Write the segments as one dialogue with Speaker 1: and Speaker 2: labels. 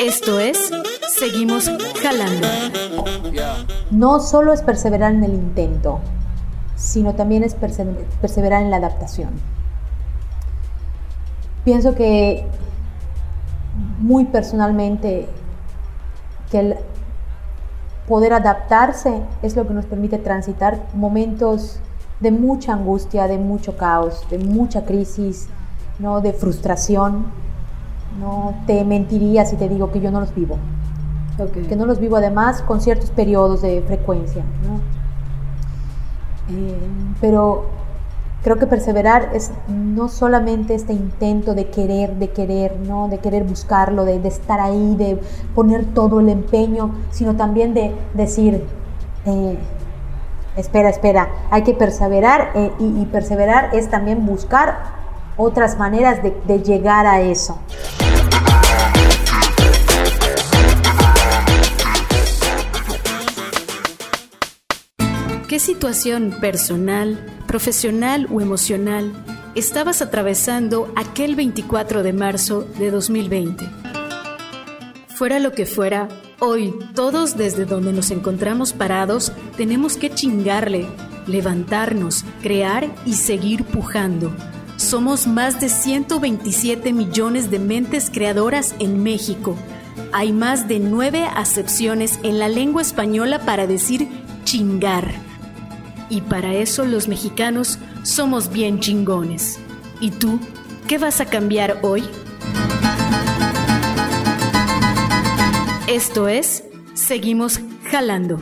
Speaker 1: Esto es Seguimos Jalando.
Speaker 2: No solo es perseverar en el intento, sino también es perseverar en la adaptación. Pienso que muy personalmente que el poder adaptarse es lo que nos permite transitar momentos de mucha angustia, de mucho caos, de mucha crisis, ¿no? de frustración. No te mentiría si te digo que yo no los vivo. Que no los vivo además con ciertos periodos de frecuencia. Eh, pero creo que perseverar es no solamente este intento de querer, de querer, ¿no? de querer buscarlo, de, estar ahí, de poner todo el empeño, sino también de decir, eh, espera, espera, hay que perseverar eh, y, perseverar es también buscar otras maneras de llegar a eso.
Speaker 1: ¿Qué situación personal, profesional o emocional estabas atravesando aquel 24 de marzo de 2020? Fuera lo que fuera, hoy todos desde donde nos encontramos parados tenemos que chingarle, levantarnos, crear y seguir pujando. Somos más de 127 millones de mentes creadoras en México. Hay más de nueve acepciones en la lengua española para decir chingar y para eso los mexicanos somos bien chingones. ¿Y tú qué vas a cambiar hoy? Esto es Seguimos Jalando.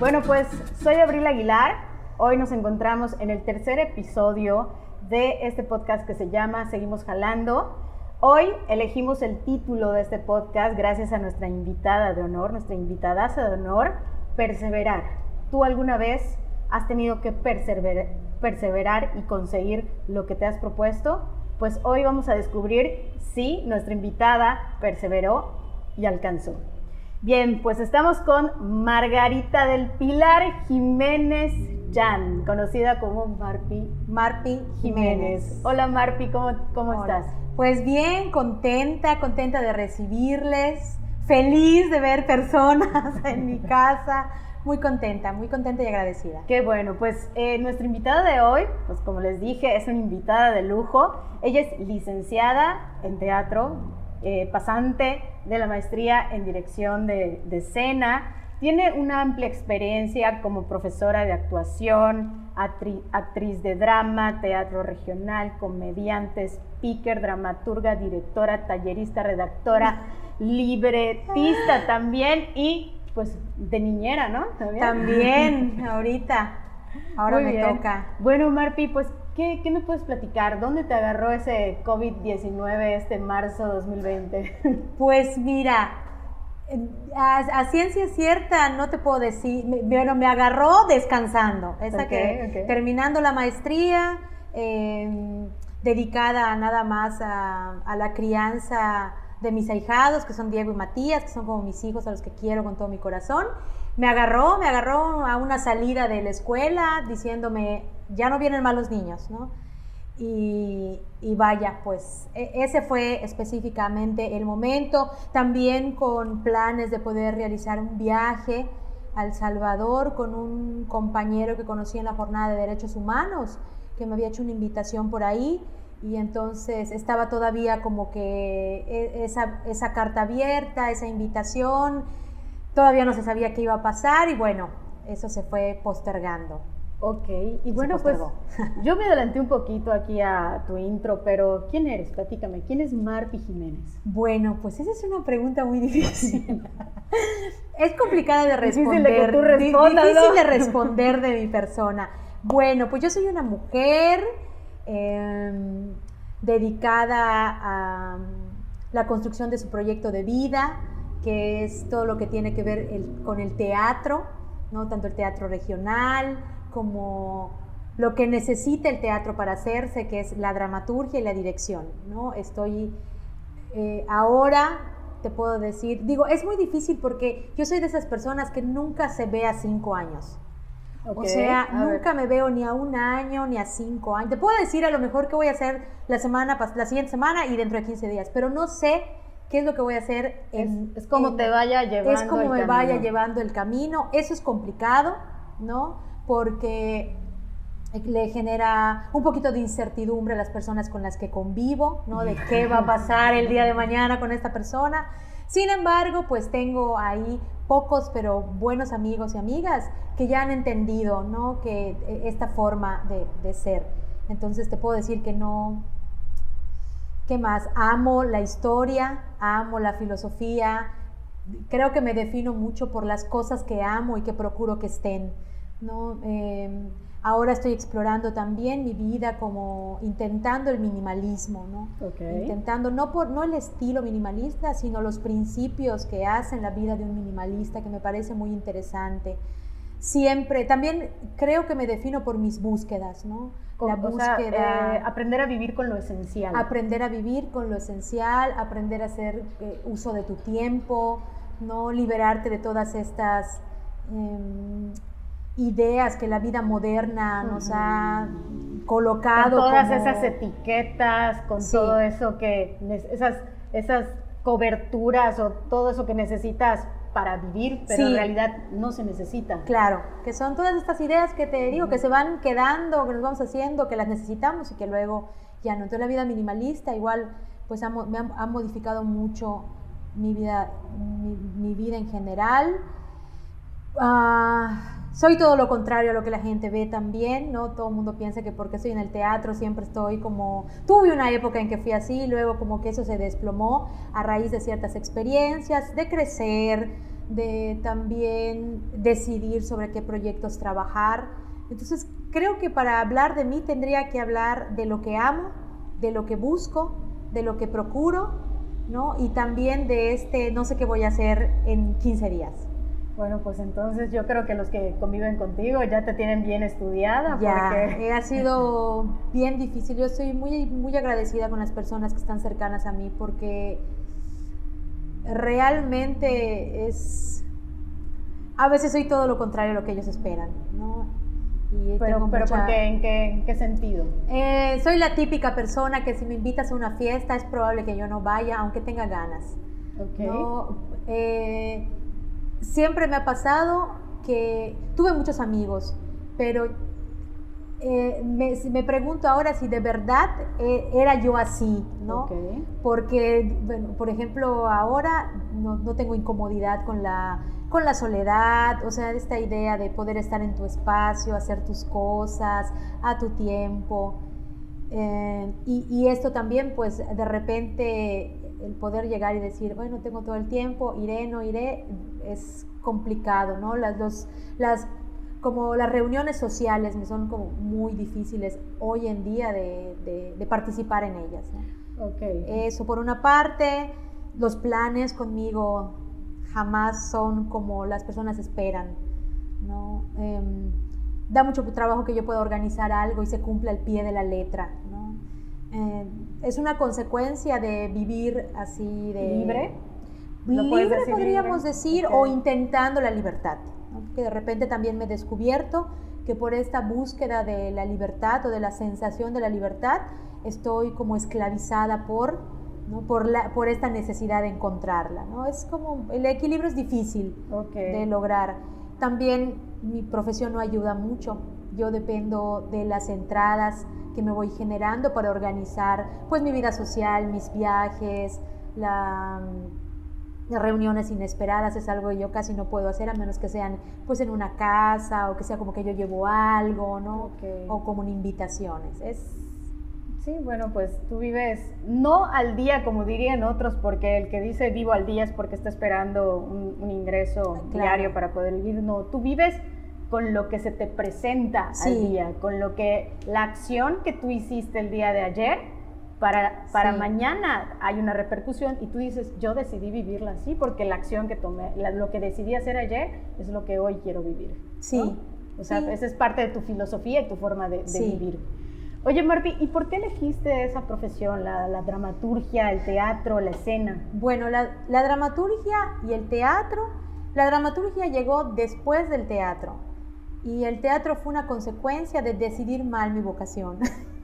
Speaker 3: Bueno, pues soy Abril Aguilar. Hoy nos encontramos en el tercer episodio de este podcast que se llama Seguimos Jalando. Hoy elegimos el título de este podcast gracias a nuestra invitada de honor, nuestra invitada de honor, Perseverar. ¿Tú alguna vez has tenido que perseverar, perseverar y conseguir lo que te has propuesto? Pues hoy vamos a descubrir si nuestra invitada perseveró y alcanzó. Bien, pues estamos con Margarita del Pilar Jiménez Jan, conocida como Marpi, Marpi Jiménez. Hola Marpi, ¿cómo, cómo estás?
Speaker 2: Pues bien, contenta, contenta de recibirles, feliz de ver personas en mi casa, muy contenta, muy contenta y agradecida.
Speaker 3: Qué bueno, pues eh, nuestra invitada de hoy, pues como les dije, es una invitada de lujo. Ella es licenciada en teatro, eh, pasante de la maestría en dirección de, de escena, tiene una amplia experiencia como profesora de actuación, actriz de drama, teatro regional, comediante, speaker, dramaturga, directora, tallerista, redactora, libretista también y pues de niñera, ¿no?
Speaker 2: También, ahorita. Ahora me toca.
Speaker 3: Bueno, Marpi, pues, ¿qué, ¿qué, me puedes platicar? ¿Dónde te agarró ese COVID-19 este marzo 2020?
Speaker 2: Pues mira, a, ciencia cierta no te puedo decir, bueno, me agarró descansando, esa que terminando la maestría, em, dedicada nada más a, la crianza de mis ahijados, que son Diego y Matías, que son como mis hijos a los que quiero con todo mi corazón. Me agarró, me agarró a una salida de la escuela diciéndome, ya no vienen malos niños, ¿no? Y, vaya, pues e, ese fue específicamente el momento, también con planes de poder realizar un viaje al Salvador con un compañero que conocí en la jornada de derechos humanos, que me había hecho una invitación por ahí y entonces estaba todavía como que e, esa, esa carta abierta, esa invitación, todavía no se sabía qué iba a pasar y bueno, eso se fue postergando.
Speaker 3: Ok, y bueno, pues yo me adelanté un poquito aquí a tu intro, pero ¿quién eres? Platícame, ¿quién es Marpi Jiménez?
Speaker 2: Bueno, pues esa es una pregunta muy difícil. es complicada de responder.
Speaker 3: Difícil de que tú respondas,
Speaker 2: Difícil de responder de mi persona. Bueno, pues yo soy una mujer em, dedicada a la construcción de su proyecto de vida, que es todo lo que tiene que ver con el teatro, ¿no? tanto el teatro regional, como lo que necesita el teatro para hacerse, que es la dramaturgia y la dirección. ¿no? Estoy eh, ahora, te puedo decir, digo, es muy difícil porque yo soy de esas personas que nunca se ve a cinco años. o sea, nunca me veo ni a un año ni a cinco años. Te puedo decir a lo mejor qué voy a hacer la semana, la siguiente semana y dentro de 15 días, pero no sé qué es lo que voy a hacer.
Speaker 3: En, es, como te vaya llevando.
Speaker 2: Es como me vaya llevando el camino. Eso es complicado, ¿no? Porque le genera un poquito de incertidumbre a las personas con las que convivo, ¿no? De qué va a pasar el día de mañana con esta persona. Sin embargo, pues tengo ahí pocos pero buenos amigos y amigas que ya han entendido, ¿no? Que eh, esta forma de, de ser. Entonces te puedo decir que no, ¿Qué más? Amo la historia, amo la filosofía. Creo que me defino mucho por las cosas que amo y que procuro que estén. ¿No? Em, ahora estoy explorando también mi vida como intentando el minimalismo, ¿no? Intentando, no, por, no el estilo minimalista, sino los principios que hacen la vida de un minimalista, que me parece muy interesante. Siempre, también creo que me defino por mis búsquedas, ¿no?
Speaker 3: la búsqueda. Eh, aprender a vivir con lo esencial.
Speaker 2: Aprender a vivir con lo esencial, aprender a hacer eh, uso de tu tiempo, no liberarte de todas estas em, ideas que la vida moderna nos ha colocado.
Speaker 3: Con todas esas etiquetas, con todo eso que, esas, esas coberturas o todo eso que necesitas para vivir, pero en realidad no se necesita.
Speaker 2: Claro, que son todas estas ideas que te digo, que se van quedando, que nos vamos haciendo, que las necesitamos y que luego ya no. Entonces la vida minimalista igual pues ha, me ha, modificado mucho mi vida, mi, vida en general. Ah, soy todo lo contrario a lo que la gente ve también, ¿no? Todo el mundo piensa que porque estoy en el teatro siempre estoy como... Tuve una época en que fui así, luego como que eso se desplomó a raíz de ciertas experiencias, de crecer, de también decidir sobre qué proyectos trabajar. Entonces, creo que para hablar de mí tendría que hablar de lo que amo, de lo que busco, de lo que procuro, ¿no? Y también de este no sé qué voy a hacer en 15 días.
Speaker 3: Bueno, pues entonces yo creo que los que conviven contigo ya te tienen bien estudiada.
Speaker 2: Ya, porque... ha sido bien difícil. Yo estoy muy, muy agradecida con las personas que están cercanas a mí porque realmente es... A veces soy todo lo contrario a lo que ellos esperan, ¿no?
Speaker 3: pero, pero ¿por qué? ¿En, qué, ¿En qué sentido?
Speaker 2: Eh, soy la típica persona que si me invitas a una fiesta es probable que yo no vaya, aunque tenga ganas. Okay. ¿no? Eh, siempre me ha pasado que tuve muchos amigos, pero eh, me, pregunto ahora si de verdad eh, era yo así, ¿no? Porque, bueno, por ejemplo, ahora no, tengo incomodidad con la, con la soledad, o sea, esta idea de poder estar en tu espacio, hacer tus cosas a tu tiempo. Eh, y, y, esto también, pues, de repente el poder llegar y decir, bueno, tengo todo el tiempo, iré, no iré, es complicado, ¿no? Las, los, las, como las reuniones sociales me son como muy difíciles hoy en día de, de, participar en ellas. ¿no? Okay. Eso por una parte, los planes conmigo jamás son como las personas esperan, ¿no? Em, da mucho trabajo que yo pueda organizar algo y se cumpla al pie de la letra, ¿no? Eh, es una consecuencia de vivir así de...
Speaker 3: ¿Libre?
Speaker 2: Libre podríamos decir, o intentando la libertad. Que de repente también me he descubierto que por esta búsqueda de la libertad o de la sensación de la libertad, estoy como esclavizada por, ¿no? por, la, por esta necesidad de encontrarla. ¿no? Es como, el equilibrio es difícil de lograr. También mi profesión no ayuda mucho. Yo dependo de las entradas que me voy generando para organizar pues mi vida social, mis viajes, las reuniones inesperadas es algo que yo casi no puedo hacer a menos que sean pues en una casa o que sea como que yo llevo algo, ¿no? O como en invitaciones. Es
Speaker 3: Sí, bueno, pues tú vives no al día como dirían otros, porque el que dice vivo al día es porque está esperando un, ingreso diario para poder vivir. No, tú vives con lo que se te presenta al día, con lo que la acción que tú hiciste el día de ayer, para, para mañana hay una repercusión y tú dices, yo decidí vivirla así porque la acción que tomé, lo que decidí hacer ayer es lo que hoy quiero vivir.
Speaker 2: Sí.
Speaker 3: O sea, esa es parte de tu filosofía y tu forma de, vivir. Oye, Murphy, ¿y por qué elegiste esa profesión, la, dramaturgia, el teatro, la escena?
Speaker 2: Bueno, la, la dramaturgia y el teatro, la dramaturgia llegó después del teatro Y el teatro fue una consecuencia de decidir mal mi vocación.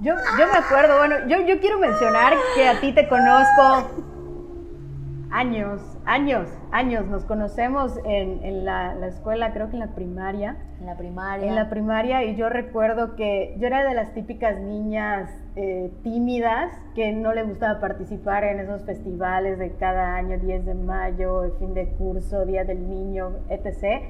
Speaker 3: Yo, yo me acuerdo, bueno, yo, yo quiero mencionar que a ti te conozco años, años, años. Nos conocemos en, en la, la, escuela, creo que en la primaria.
Speaker 2: En la primaria.
Speaker 3: En la primaria, y yo recuerdo que yo era de las típicas niñas eh, tímidas que no le gustaba participar en esos festivales de cada año, 10 de mayo, fin de curso, Día del Niño, etc.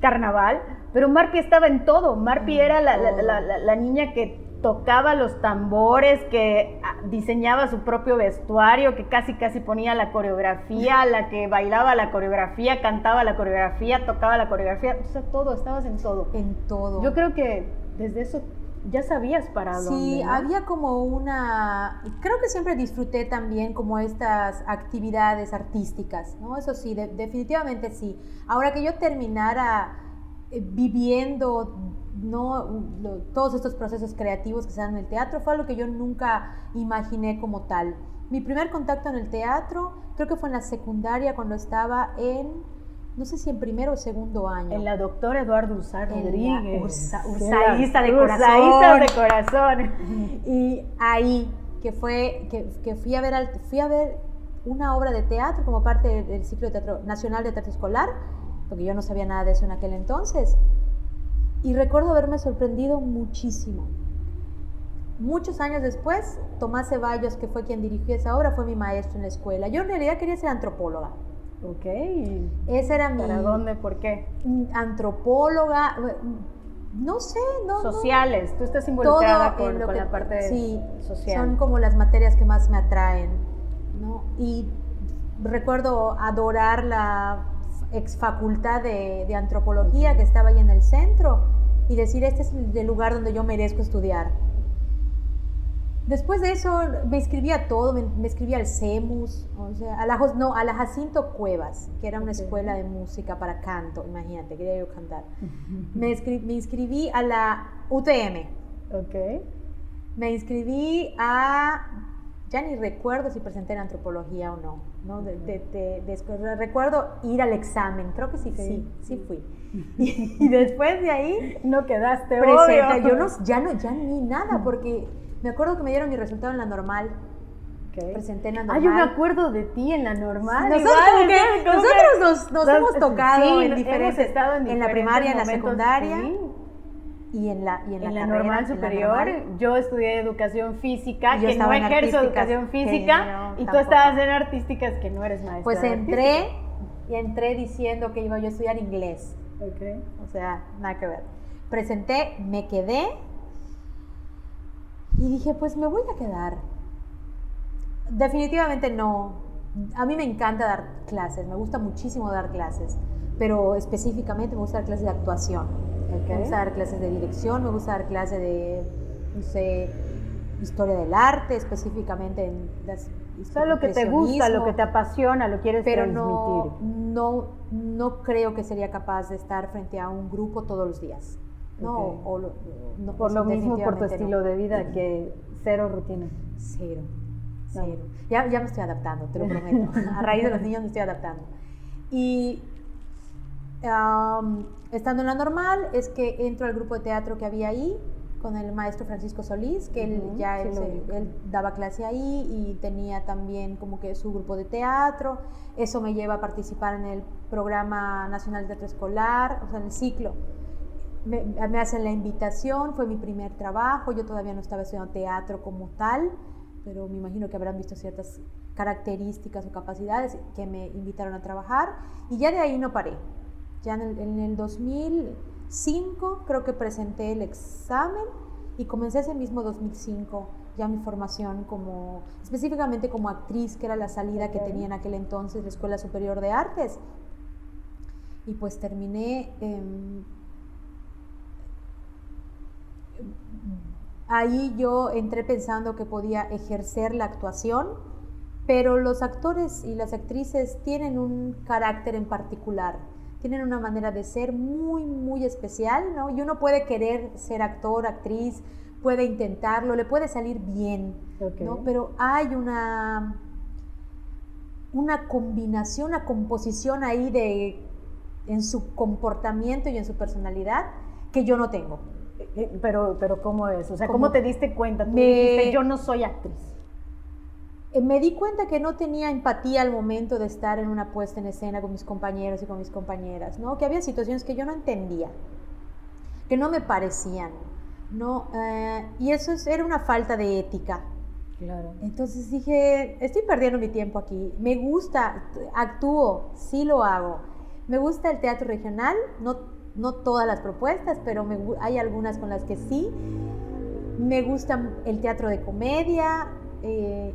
Speaker 3: Carnaval, pero Marpi estaba en todo. Marpi era la, la, la niña que tocaba los tambores, que ah, diseñaba su propio vestuario, que casi casi ponía la coreografía, la que bailaba la coreografía, cantaba la coreografía, tocaba la coreografía, o sea, todo, estabas en todo.
Speaker 2: En todo.
Speaker 3: Yo creo que desde eso ya sabías para dónde.
Speaker 2: Sí, había como una, creo que siempre disfruté también como estas actividades artísticas, ¿no? Eso sí, definitivamente sí. Ahora que yo terminara eh, viviendo no todos estos procesos creativos que se dan en el teatro fue algo que yo nunca imaginé como tal. Mi primer contacto en el teatro creo que fue en la secundaria cuando estaba en, no sé si en primero o segundo año.
Speaker 3: En la doctora Eduardo Ursar Rodríguez.
Speaker 2: Ursa, ursaísta de corazón.
Speaker 3: de corazón.
Speaker 2: Y ahí, que fue, que, que fui, a ver fui a ver una obra de teatro como parte del ciclo de teatro nacional de teatro escolar, porque yo no sabía nada de eso en aquel entonces. Y recuerdo haberme sorprendido muchísimo. Muchos años después, Tomás Ceballos, que fue quien dirigió esa obra, fue mi maestro en la escuela. Yo en realidad quería ser antropóloga.
Speaker 3: Ok.
Speaker 2: Esa era mi...
Speaker 3: ¿Para dónde? ¿Por qué?
Speaker 2: Antropóloga, no sé, no.
Speaker 3: Sociales, tú estás involucrada con, con la parte
Speaker 2: sí,
Speaker 3: social.
Speaker 2: Son como las materias que más me atraen, ¿no? Y recuerdo adorar la ex facultad de, antropología que estaba ahí en el centro y decir, este es el lugar donde yo merezco estudiar. Después de eso me inscribí a todo, me, me inscribí al CEMUS, o sea, a la, no, a la Jacinto Cuevas, que era una escuela de música para canto, imagínate, quería yo cantar. me, me, inscribí a la UTM.
Speaker 3: Ok.
Speaker 2: Me inscribí a ya ni recuerdo si presenté en antropología o no, ¿no? recuerdo ir al examen, creo que sí, sí, sí, fui. Y, después de ahí...
Speaker 3: No quedaste,
Speaker 2: presenta, Yo no, ya no, ya ni nada, porque me acuerdo que me dieron mi resultado en la normal. Presenté en la normal.
Speaker 3: Ah, yo me acuerdo de ti en la normal.
Speaker 2: Nosotros, nosotros nos, hemos tocado en diferentes, estado en, en, la primaria, en la secundaria. Y en la, y en,
Speaker 3: la, normal superior, yo estudié educación física, que no ejerzo educación física, y tú estabas en artísticas que no eres maestra.
Speaker 2: Pues entré y entré diciendo que iba yo a estudiar inglés.
Speaker 3: Okay.
Speaker 2: O sea, nada que ver. Presenté, me quedé y dije, pues me voy a quedar. Definitivamente no. A mí me encanta dar clases, me gusta muchísimo dar clases, pero específicamente me gusta dar clases de actuación. Me gusta dar clases de dirección, me gusta dar clases de, no sé, historia del arte, específicamente en las
Speaker 3: todo lo que te gusta, lo que te apasiona, lo quieres
Speaker 2: pero
Speaker 3: transmitir.
Speaker 2: No, no, no creo que sería capaz de estar frente a un grupo todos los días. No,
Speaker 3: no por lo mismo, por tu estilo de vida, que cero rutina.
Speaker 2: Cero, cero. Ya, ya me estoy adaptando, te lo prometo. a raíz de los niños me estoy adaptando. Y estando en la normal, es que entro al grupo de teatro que había ahí con el maestro Francisco Solís, que él ya él, daba clase ahí y tenía también como que su grupo de teatro. Eso me lleva a participar en el programa nacional de teatro escolar, o sea, en el ciclo. Me, me, hacen la invitación, fue mi primer trabajo, yo todavía no estaba estudiando teatro como tal, pero me imagino que habrán visto ciertas características o capacidades que me invitaron a trabajar y ya de ahí no paré. Ya en el, 2005 creo que presenté el examen y comencé ese mismo 2005 ya mi formación como, específicamente como actriz, que era la salida que tenía en aquel entonces la Escuela Superior de Artes. Y pues terminé ahí yo entré pensando que podía ejercer la actuación, pero los actores y las actrices tienen un carácter en particular tienen una manera de ser muy, muy especial, ¿no? Y uno puede querer ser actor, actriz, puede intentarlo, le puede salir bien, ¿no? Pero hay una, una combinación, una composición ahí de en su comportamiento y en su personalidad que yo no tengo.
Speaker 3: Eh, eh, pero, pero ¿cómo es? O sea, ¿cómo, te diste cuenta? Tú dijiste, yo no soy actriz.
Speaker 2: Eh, me di cuenta que no tenía empatía al momento de estar en una puesta en escena con mis compañeros y con mis compañeras, ¿no? Que había situaciones que yo no entendía, que no me parecían, ¿no? y eso era una falta de ética.
Speaker 3: Claro.
Speaker 2: Entonces dije, estoy perdiendo mi tiempo aquí. Me gusta, actúo, sí lo hago. Me gusta el teatro regional, no no todas las propuestas, pero hay algunas con las que sí. Me gusta el teatro de comedia. Eh,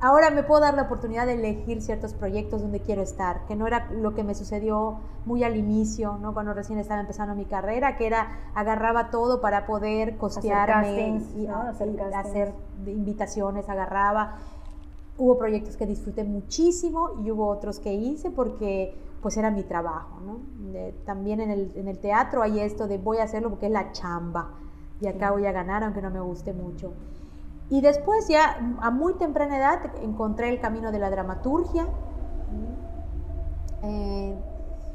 Speaker 2: ahora me puedo dar la oportunidad de elegir ciertos proyectos donde quiero estar, que no era lo que me sucedió muy al inicio, ¿no? cuando recién estaba empezando mi carrera, que era agarraba todo para poder costearme y, hacer invitaciones, agarraba. Hubo proyectos que disfruté muchísimo y hubo otros que hice porque pues era mi trabajo, ¿no? también en el, en el, teatro hay esto de voy a hacerlo porque es la chamba y acá voy a ganar aunque no me guste mucho. Y después ya a muy temprana edad encontré el camino de la dramaturgia.
Speaker 3: Eh,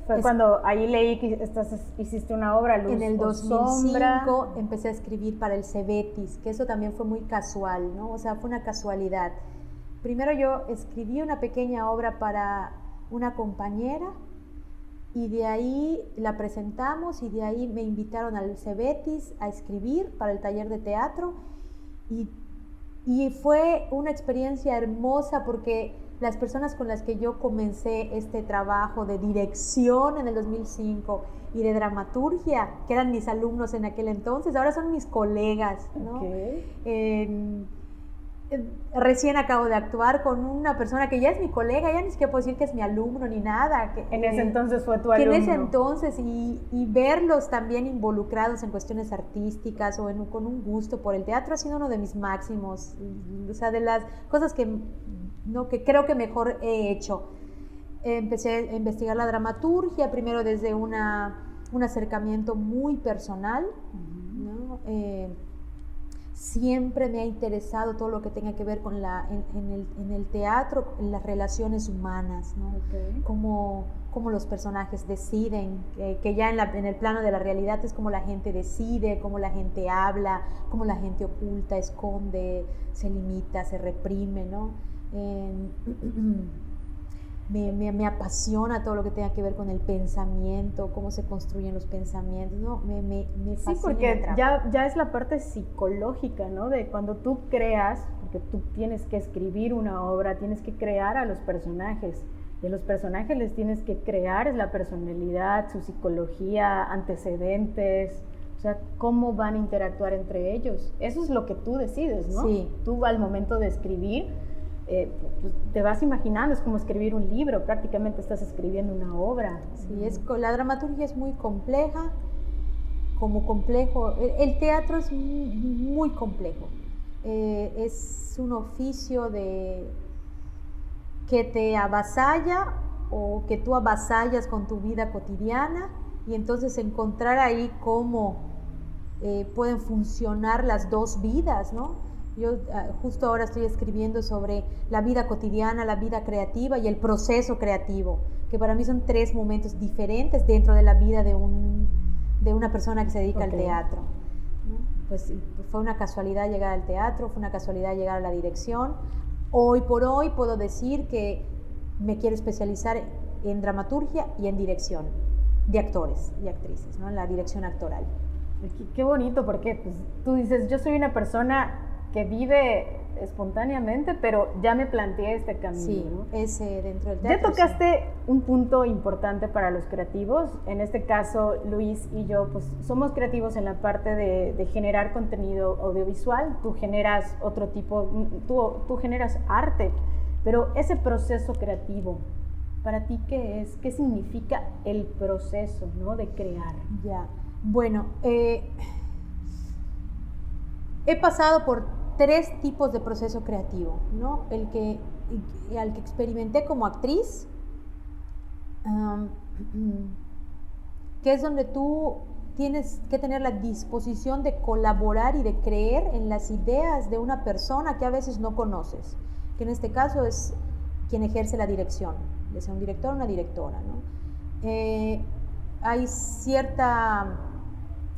Speaker 3: Fue cuando ahí leí que estás, hiciste una obra, Luz
Speaker 2: En el 2005 empecé a escribir para el Cebetis, que eso también fue muy casual, ¿no? O sea, fue una casualidad. Primero yo escribí una pequeña obra para una compañera y de ahí la presentamos y de ahí me invitaron al Cebetis a escribir para el taller de teatro y, y fue una experiencia hermosa porque las personas con las que yo comencé este trabajo de dirección en el 2005 y de dramaturgia, que eran mis alumnos en aquel entonces, ahora son mis colegas. ¿no? Recién acabo de actuar con una persona que ya es mi colega, ya ni siquiera puedo decir que es mi alumno ni nada. Que,
Speaker 3: en ese entonces fue tu alumno.
Speaker 2: en ese entonces, y, verlos también involucrados en cuestiones artísticas o con un gusto por el teatro ha sido uno de mis máximos, o sea, de las cosas que, no, que creo que mejor he hecho. Empecé a investigar la dramaturgia, primero desde una, un acercamiento muy personal, ¿no? Eh, Siempre me ha interesado todo lo que tenga que ver con la, en, el, en el, teatro, en las relaciones humanas, ¿no? Cómo, los personajes deciden, que ya en, la, en, el plano de la realidad es como la gente decide, cómo la gente habla, cómo la gente oculta, esconde, se limita, se reprime, ¿no? me, apasiona todo lo que tenga que ver con el pensamiento, cómo se construyen los pensamientos, ¿no? Me, me,
Speaker 3: Sí, porque ya, ya es la parte psicológica, ¿no? De cuando tú creas, porque tú tienes que escribir una obra, tienes que crear a los personajes. Y a los personajes les tienes que crear es la personalidad, su psicología, antecedentes, o sea, cómo van a interactuar entre ellos. Eso es lo que tú decides, ¿no?
Speaker 2: Sí.
Speaker 3: Tú al momento de escribir eh, pues, te vas imaginando, es como escribir un libro, prácticamente estás escribiendo una obra.
Speaker 2: Sí, es, la dramaturgia es muy compleja, como complejo, el, teatro es muy, complejo, eh, es un oficio de que te avasalla o que tú avasallas con tu vida cotidiana y entonces encontrar ahí cómo eh, pueden funcionar las dos vidas, ¿no? Yo ah, justo ahora estoy escribiendo sobre la vida cotidiana, la vida creativa y el proceso creativo, que para mí son tres momentos diferentes dentro de la vida de, un, de una persona que se dedica al teatro. Pues fue una casualidad llegar al teatro, fue una casualidad llegar a la dirección. Hoy por hoy puedo decir que me quiero especializar en dramaturgia y en dirección de actores y actrices, ¿no? en la dirección actoral.
Speaker 3: Qué, bonito, porque pues, tú dices, yo soy una persona que vive espontáneamente, pero ya me planteé este camino.
Speaker 2: Sí, ese dentro del
Speaker 3: teatro. Ya tocaste un punto importante para los creativos. En este caso, Luis y yo, pues somos creativos en la parte de, generar contenido audiovisual. Tú generas otro tipo, tú, tú generas arte, pero ese proceso creativo, ¿para ti qué es? ¿Qué significa el proceso ¿no? de crear?
Speaker 2: Ya, bueno, eh, he pasado por tres tipos de proceso creativo, ¿no? El que, al que experimenté como actriz, que es donde tú tienes que tener la disposición de colaborar y de creer en las ideas de una persona que a veces no conoces, que en este caso es quien ejerce la dirección, ya sea un director o una directora, ¿no? eh, hay cierta,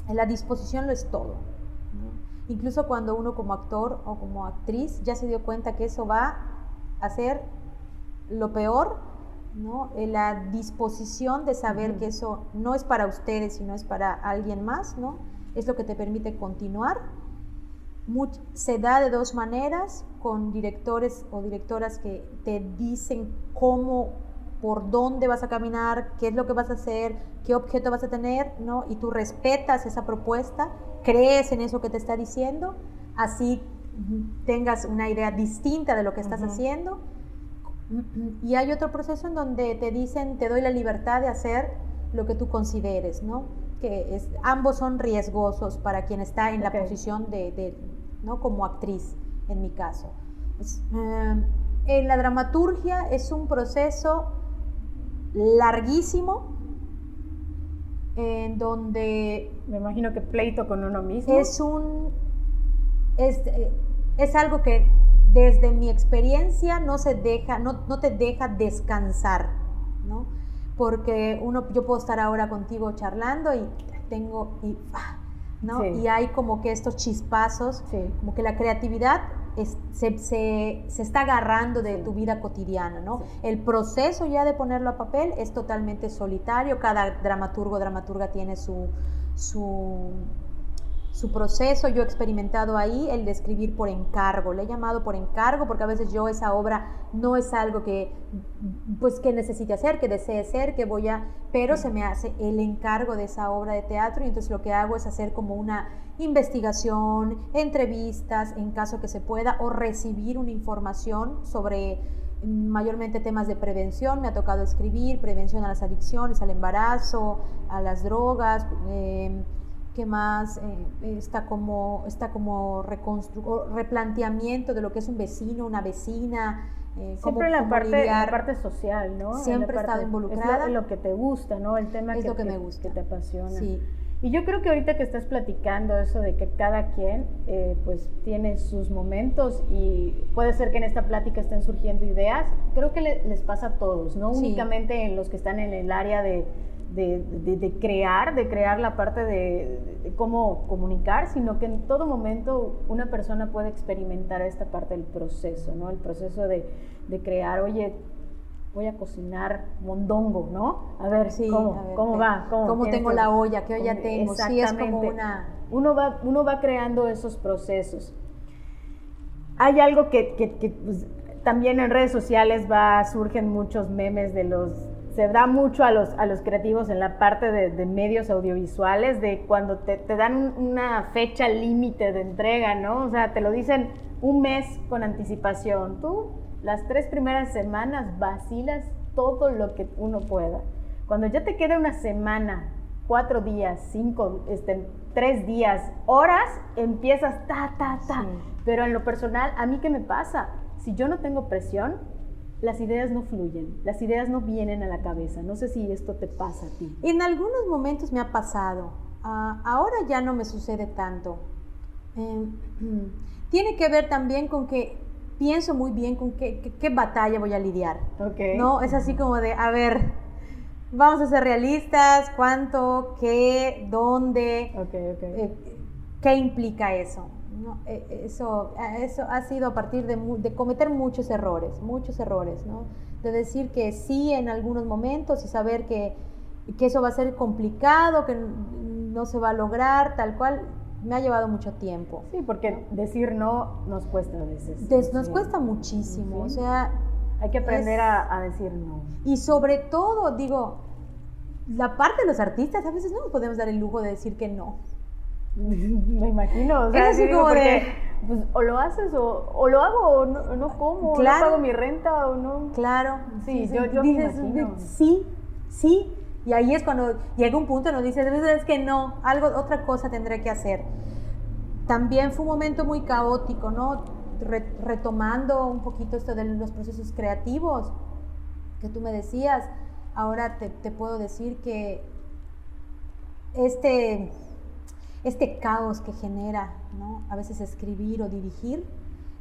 Speaker 2: la disposición lo es todo. Incluso cuando uno como actor o como actriz ya se dio cuenta que eso va a ser lo peor, ¿no? Eh, la disposición de saber que eso no es para ustedes, sino es para alguien más, ¿no? es lo que te permite continuar. se da de dos maneras, con directores o directoras que te dicen cómo, por dónde vas a caminar, qué es lo que vas a hacer, qué objeto vas a tener, ¿no? Y tú respetas esa propuesta, crees en eso que te está diciendo, así tengas una idea distinta de lo que estás haciendo. Y hay otro proceso en donde te dicen, te doy la libertad de hacer lo que tú consideres, ¿no? Que es, ambos son riesgosos para quien está en la posición de, ¿no? Como actriz, en mi caso. Eh, en la dramaturgia es un proceso larguísimo, en donde...
Speaker 3: Me imagino que pleito con uno mismo.
Speaker 2: Es un... Es, es algo que desde mi experiencia no se deja, no, no te deja descansar, ¿no? porque uno, yo puedo estar ahora contigo charlando y tengo, y, ah, ¿no? Y hay como que estos chispazos, como que la creatividad se, se, se, está agarrando de tu vida cotidiana, ¿no? El proceso ya de ponerlo a papel es totalmente solitario, cada dramaturgo, dramaturga tiene su, su su proceso, yo he experimentado ahí el de escribir por encargo, le he llamado por encargo porque a veces yo esa obra no es algo que pues que necesite hacer, que desee ser, que voy a, pero se me hace el encargo de esa obra de teatro y entonces lo que hago es hacer como una investigación, entrevistas en caso que se pueda o recibir una información sobre mayormente temas de prevención, me ha tocado escribir, prevención a las adicciones, al embarazo, a las drogas, eh, ¿Qué más? Eh, está como, está como replanteamiento de lo que es un vecino, una vecina.
Speaker 3: Eh, Siempre en la, parte, la parte social, ¿no?
Speaker 2: Siempre he estado involucrada.
Speaker 3: Es lo, que te gusta, ¿no? El tema
Speaker 2: es
Speaker 3: que,
Speaker 2: lo que, me gusta.
Speaker 3: que te apasiona.
Speaker 2: Sí.
Speaker 3: Y yo creo que ahorita que estás platicando eso de que cada quien eh, pues tiene sus momentos y puede ser que en esta plática estén surgiendo ideas, creo que les pasa a todos, no únicamente en los que están en el área de de, crear, de crear la parte de, cómo comunicar, sino que en todo momento una persona puede experimentar esta parte del proceso, ¿no? El proceso de, crear, oye, voy a cocinar mondongo, ¿no? A ver, sí, ¿cómo, va?
Speaker 2: ¿Cómo, tengo la olla? ¿Qué olla tengo? Sí, es como una...
Speaker 3: Uno va, uno va creando esos procesos. Hay algo que, que, pues, también en redes sociales va, surgen muchos memes de los se da mucho a los, a los creativos en la parte de, medios audiovisuales, de cuando te, dan una fecha límite de entrega, ¿no? O sea, te lo dicen un mes con anticipación. Tú, las tres primeras semanas, vacilas todo lo que uno pueda. Cuando ya te queda una semana, cuatro días, cinco, este, tres días, horas, empiezas ta, ta, ta. Pero en lo personal, ¿a mí qué me pasa? Si yo no tengo presión, las ideas no fluyen, las ideas no vienen a la cabeza. No sé si esto te pasa a ti.
Speaker 2: En algunos momentos me ha pasado. Ah, ahora ya no me sucede tanto. Em, tiene que ver también con que pienso muy bien con qué, qué, batalla voy a lidiar.
Speaker 3: Okay.
Speaker 2: No, es así como de, a ver, vamos a ser realistas, cuánto, qué, dónde,
Speaker 3: eh,
Speaker 2: qué implica eso. E, eso, eso ha sido a partir de, cometer muchos errores, muchos errores, ¿no? De decir que sí en algunos momentos y saber que, que eso va a ser complicado, que no se va a lograr, tal cual, me ha llevado mucho tiempo.
Speaker 3: Sí, porque decir no nos cuesta a veces.
Speaker 2: nos cuesta muchísimo, o sea...
Speaker 3: Hay que aprender a, decir no.
Speaker 2: Y sobre todo, digo, la parte de los artistas a veces no nos podemos dar el lujo de decir que no.
Speaker 3: Me imagino. O sea,
Speaker 2: es así como de.
Speaker 3: Pues, o lo haces o, o lo hago o no, no como, claro. no pago mi renta o no.
Speaker 2: Claro.
Speaker 3: Sí, yo, yo dices, me imagino.
Speaker 2: Sí, sí. Y ahí es cuando llega un punto en donde dices, es que no, algo, otra cosa tendré que hacer. También fue un momento muy caótico, ¿no? retomando un poquito esto de los procesos creativos que tú me decías, ahora te, te puedo decir que este este caos que genera, ¿no? A veces escribir o dirigir,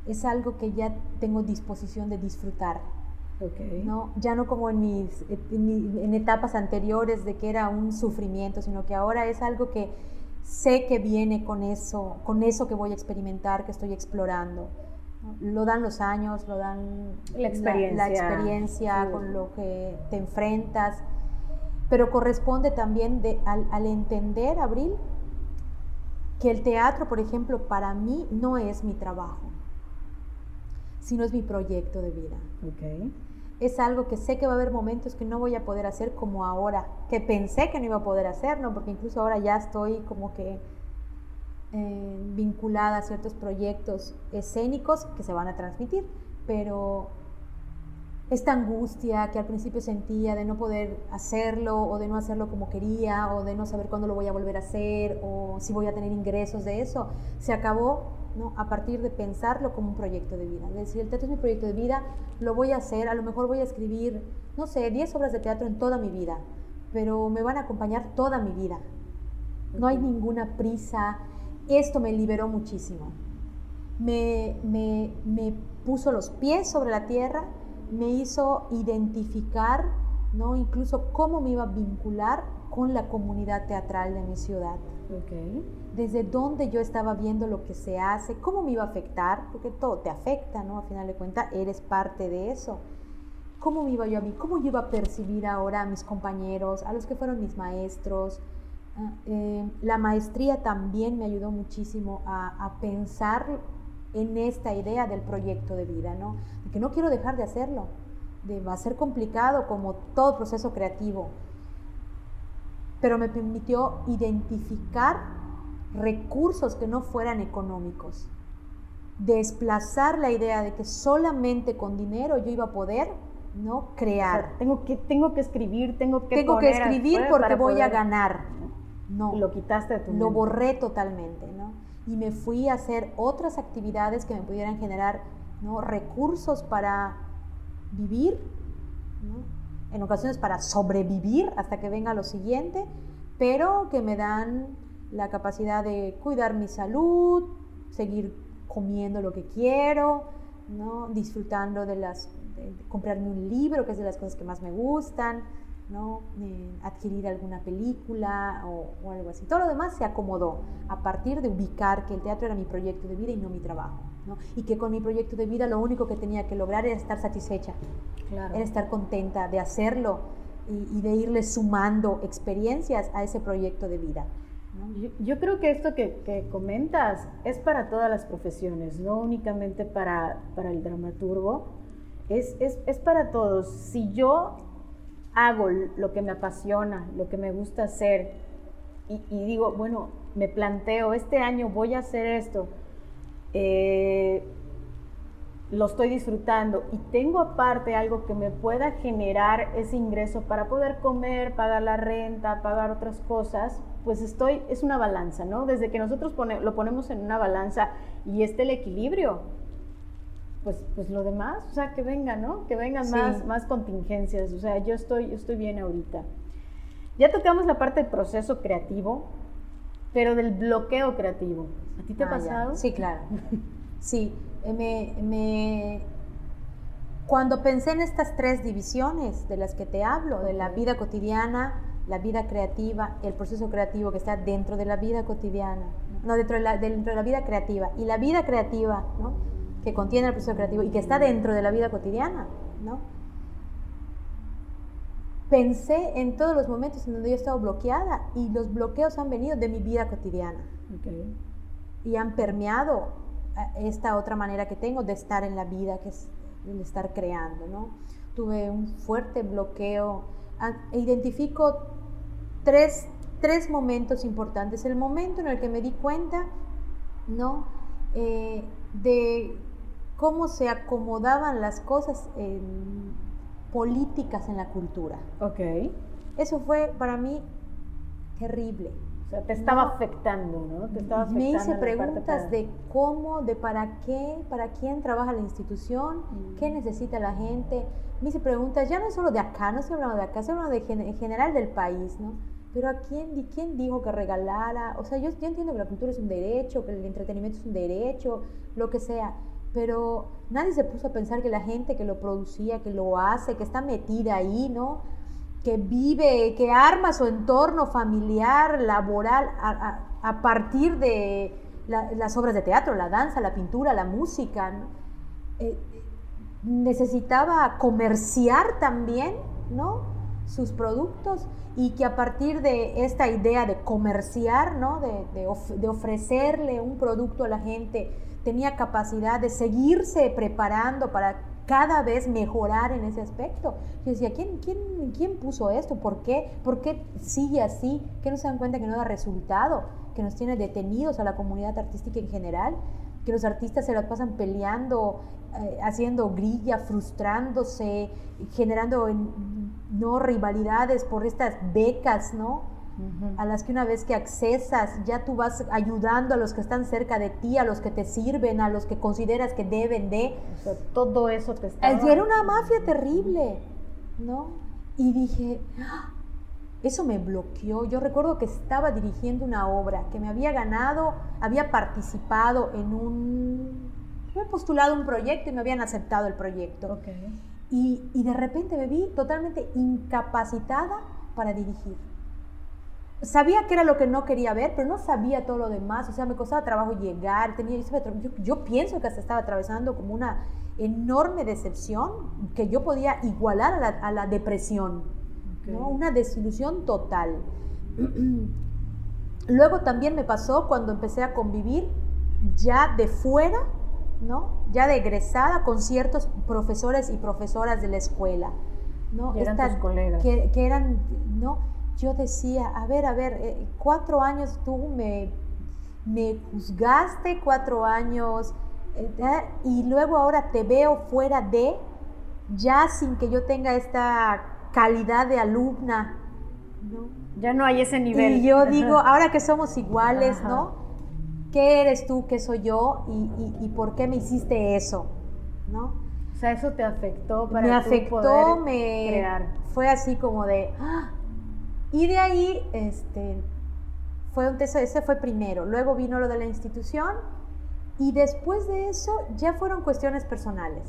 Speaker 2: es algo que ya tengo disposición de disfrutar. ¿no? Ya no como en, mis, en, etapas anteriores de que era un sufrimiento, sino que ahora es algo que sé que viene con eso, con eso que voy a experimentar, que estoy explorando. Lo dan los años, lo dan
Speaker 3: la experiencia,
Speaker 2: la, experiencia con lo que te enfrentas, pero corresponde también de, al, al entender, Abril, que el teatro, por ejemplo, para mí no es mi trabajo, sino es mi proyecto de vida.
Speaker 3: Okay
Speaker 2: es algo que sé que va a haber momentos que no voy a poder hacer como ahora, que pensé que no iba a poder hacer, ¿no? Porque incluso ahora ya estoy como que eh, vinculada a ciertos proyectos escénicos que se van a transmitir, pero esta angustia que al principio sentía de no poder hacerlo o de no hacerlo como quería o de no saber cuándo lo voy a volver a hacer o si voy a tener ingresos de eso, se acabó ¿no? a partir de pensarlo como un proyecto de vida. Es decir, el teatro es mi proyecto de vida, lo voy a hacer, a lo mejor voy a escribir, no sé, 10 obras de teatro en toda mi vida, pero me van a acompañar toda mi vida. No hay ninguna prisa. Esto me liberó muchísimo. Me, me, me puso los pies sobre la tierra me hizo identificar, ¿no? incluso cómo me iba a vincular con la comunidad teatral de mi ciudad. Desde dónde yo estaba viendo lo que se hace, cómo me iba a afectar, porque todo te afecta, ¿no? A final de cuentas, eres parte de eso. ¿Cómo me iba yo a mí? ¿Cómo yo iba a percibir ahora a mis compañeros, a los que fueron mis maestros? Ah, eh, la maestría también me ayudó muchísimo a, a pensar en esta idea del proyecto de vida, ¿no? De que no quiero dejar de hacerlo, de, va a ser complicado como todo proceso creativo, pero me permitió identificar recursos que no fueran económicos, desplazar la idea de que solamente con dinero yo iba a poder ¿no? crear.
Speaker 3: tengo, que, tengo que escribir, tengo que
Speaker 2: Tengo que escribir porque voy a ganar. No.
Speaker 3: Lo quitaste de tu
Speaker 2: Lo borré totalmente, ¿no? Y me fui a hacer otras actividades que me pudieran generar ¿no? recursos para vivir, en ocasiones para sobrevivir hasta que venga lo siguiente, pero que me dan la capacidad de cuidar mi salud, seguir comiendo lo que quiero, ¿no? disfrutando de las, comprarme un libro, que es de las cosas que más me gustan, ¿no? Eh, adquirir alguna película o, algo así. Todo lo demás se acomodó a partir de ubicar que el teatro era mi proyecto de vida y no mi trabajo. ¿no? Y que con mi proyecto de vida lo único que tenía que lograr era estar satisfecha, era estar contenta de hacerlo y, de irle sumando experiencias a ese proyecto de vida.
Speaker 3: Yo, creo que esto que, comentas es para todas las profesiones, no únicamente para, para el dramaturgo, es, es, es para todos. Si yo hago lo que me apasiona, lo que me gusta hacer, y, digo, bueno, me planteo, este año voy a hacer esto, eh, lo estoy disfrutando y tengo aparte algo que me pueda generar ese ingreso para poder comer, pagar la renta, pagar otras cosas, pues estoy, es una balanza, ¿no? Desde que nosotros lo ponemos en una balanza y este el equilibrio, pues, pues lo demás, o sea, que vengan, ¿no? Que vengan más, más contingencias, o sea, yo estoy, yo estoy bien ahorita. Ya tocamos la parte del proceso creativo, pero del bloqueo creativo. ¿A ti te ha ah, pasado?
Speaker 2: Sí, claro. sí, eh, me, me, cuando pensé en estas tres divisiones de las que te hablo, de la vida cotidiana, la vida creativa, el proceso creativo que está dentro de la vida cotidiana, no dentro de la, dentro de la vida creativa, y la vida creativa, ¿no? Que contiene el proceso creativo y que está dentro de la vida cotidiana, ¿no? Pensé en todos los momentos en donde yo he estado bloqueada y los bloqueos han venido de mi vida cotidiana y han permeado esta otra manera que tengo de estar en la vida, que es el estar creando, ¿no? Tuve un fuerte bloqueo, ah, identifico tres, tres momentos importantes. El momento en el que me di cuenta, ¿no? Eh, de cómo se acomodaban las cosas en políticas en la cultura.
Speaker 3: Ok.
Speaker 2: Eso fue para mí terrible.
Speaker 3: O sea, te estaba afectando, ¿no? Te estaba
Speaker 2: Me hice preguntas de cómo, de para qué, para quién trabaja la institución, mm. qué necesita la gente. Me hice preguntas, ya no solo de acá, no estoy hablando de acá, estoy hablando de en general del país, ¿no? Pero ¿a quién, quién dijo que regalara? O sea, yo, yo entiendo que la cultura es un derecho, que el entretenimiento es un derecho, lo que sea pero nadie se puso a pensar que la gente que lo producía, que lo hace, que está metida ahí, ¿no? Que vive, que arma su entorno familiar, laboral, a, partir de las obras de teatro, la danza, la pintura, la música, eh, necesitaba comerciar también, ¿no? sus productos y que a partir de esta idea de comerciar, ¿no? de, de, ofrecerle un producto a la gente, tenía capacidad de seguirse preparando para cada vez mejorar en ese aspecto. Yo decía, ¿quién, quién, quién puso esto? ¿Por qué? ¿Por qué sigue así? ¿Que no se dan cuenta que no da resultado? ¿Que nos tiene detenidos a la comunidad artística en general? ¿Que los artistas se la pasan peleando, eh, haciendo grilla, frustrándose, generando no rivalidades por estas becas, ¿no? A las que una vez que accesas, ya tú vas ayudando a los que están cerca de ti, a los que te sirven, a los que consideras que deben de.
Speaker 3: todo eso te está.
Speaker 2: Era una mafia terrible, ¿no? Y dije, ¡Ah! eso me bloqueó. Yo recuerdo que estaba dirigiendo una obra, que me había ganado, había participado en un. Me he postulado un proyecto y me habían aceptado el proyecto. Y, y de repente me vi totalmente incapacitada para dirigir sabía que era lo que no quería ver, pero no sabía todo lo demás. O sea, me costaba trabajo llegar. Tenía, yo, pienso que hasta estaba atravesando como una enorme decepción que yo podía igualar a la, depresión. Una desilusión total. Luego también me pasó cuando empecé a convivir ya de fuera, ¿no? ya de egresada con ciertos profesores y profesoras de la escuela. ¿no?
Speaker 3: Eran tus colegas.
Speaker 2: Que, que eran, ¿no? Yo decía, a ver, a ver, eh, cuatro años tú me, me juzgaste, cuatro años, eh, y luego ahora te veo fuera de, ya sin que yo tenga esta calidad de alumna,
Speaker 3: ¿no? Ya no hay ese nivel.
Speaker 2: Y yo digo, ahora que somos iguales, ¿no? ¿Qué eres tú? ¿Qué soy yo? ¿Y, por qué me hiciste eso? ¿No?
Speaker 3: O sea, eso te afectó para
Speaker 2: Me afectó, me fue así como de, ¡ah! Y de ahí, este, fue un ese fue primero, luego vino lo de la institución y después de eso ya fueron cuestiones personales,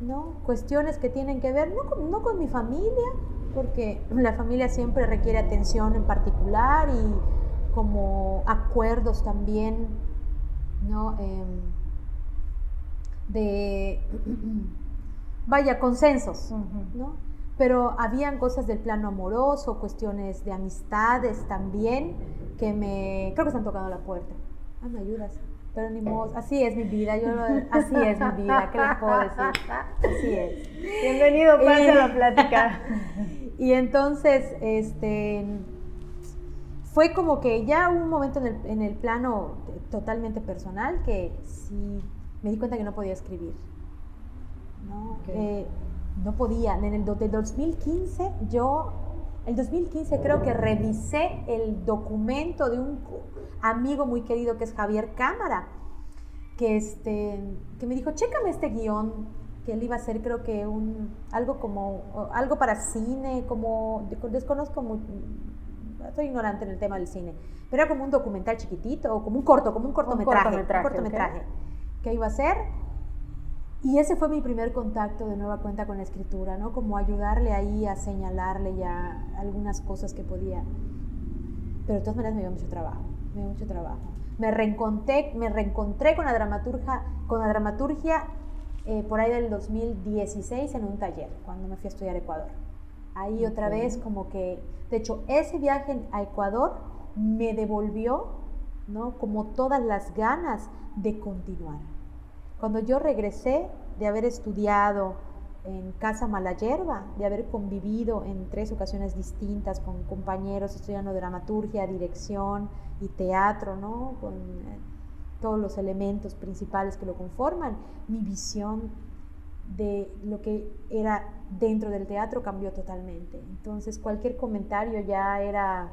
Speaker 2: ¿no? Cuestiones que tienen que ver no con, no con mi familia, porque la familia siempre requiere atención en particular y como acuerdos también, ¿no? Em, de, vaya, consensos, ¿no? Pero habían cosas del plano amoroso, cuestiones de amistades también, que me, creo que están tocando la puerta. Ah, me ayudas. Pero ni modo, así es mi vida, yo así es mi vida, ¿qué les puedo decir? Así es.
Speaker 3: Bienvenido, pase a la plática.
Speaker 2: y entonces, este, fue como que ya hubo un momento en el, en el plano totalmente personal que sí me di cuenta que no podía escribir. ¿no? Eh, no podían. En el 2015 yo, el 2015 creo que revisé el documento de un amigo muy querido que es Javier Cámara, que, este, que me dijo, chécame este guion, que él iba a hacer creo que un, algo como, algo para cine, como, desconozco muy, estoy ignorante en el tema del cine, pero era como un documental chiquitito, o como un corto, como un cortometraje, un cortometraje, que iba a hacer y ese fue mi primer contacto de nueva cuenta con la escritura, ¿no? Como ayudarle ahí a señalarle ya algunas cosas que podía. Pero de todas maneras me dio mucho trabajo, me dio mucho trabajo. Me reencontré, me reencontré con la dramaturgia, con la dramaturgia eh, por ahí del 2016 en un taller, cuando me fui a estudiar a Ecuador. Ahí otra vez como que, de hecho, ese viaje a Ecuador me devolvió, ¿no? Como todas las ganas de continuar cuando yo regresé de haber estudiado en Casa Malayerba, de haber convivido en tres ocasiones distintas con compañeros estudiando dramaturgia, dirección y teatro, ¿no? con eh, todos los elementos principales que lo conforman, mi visión de lo que era dentro del teatro cambió totalmente. Entonces cualquier comentario ya era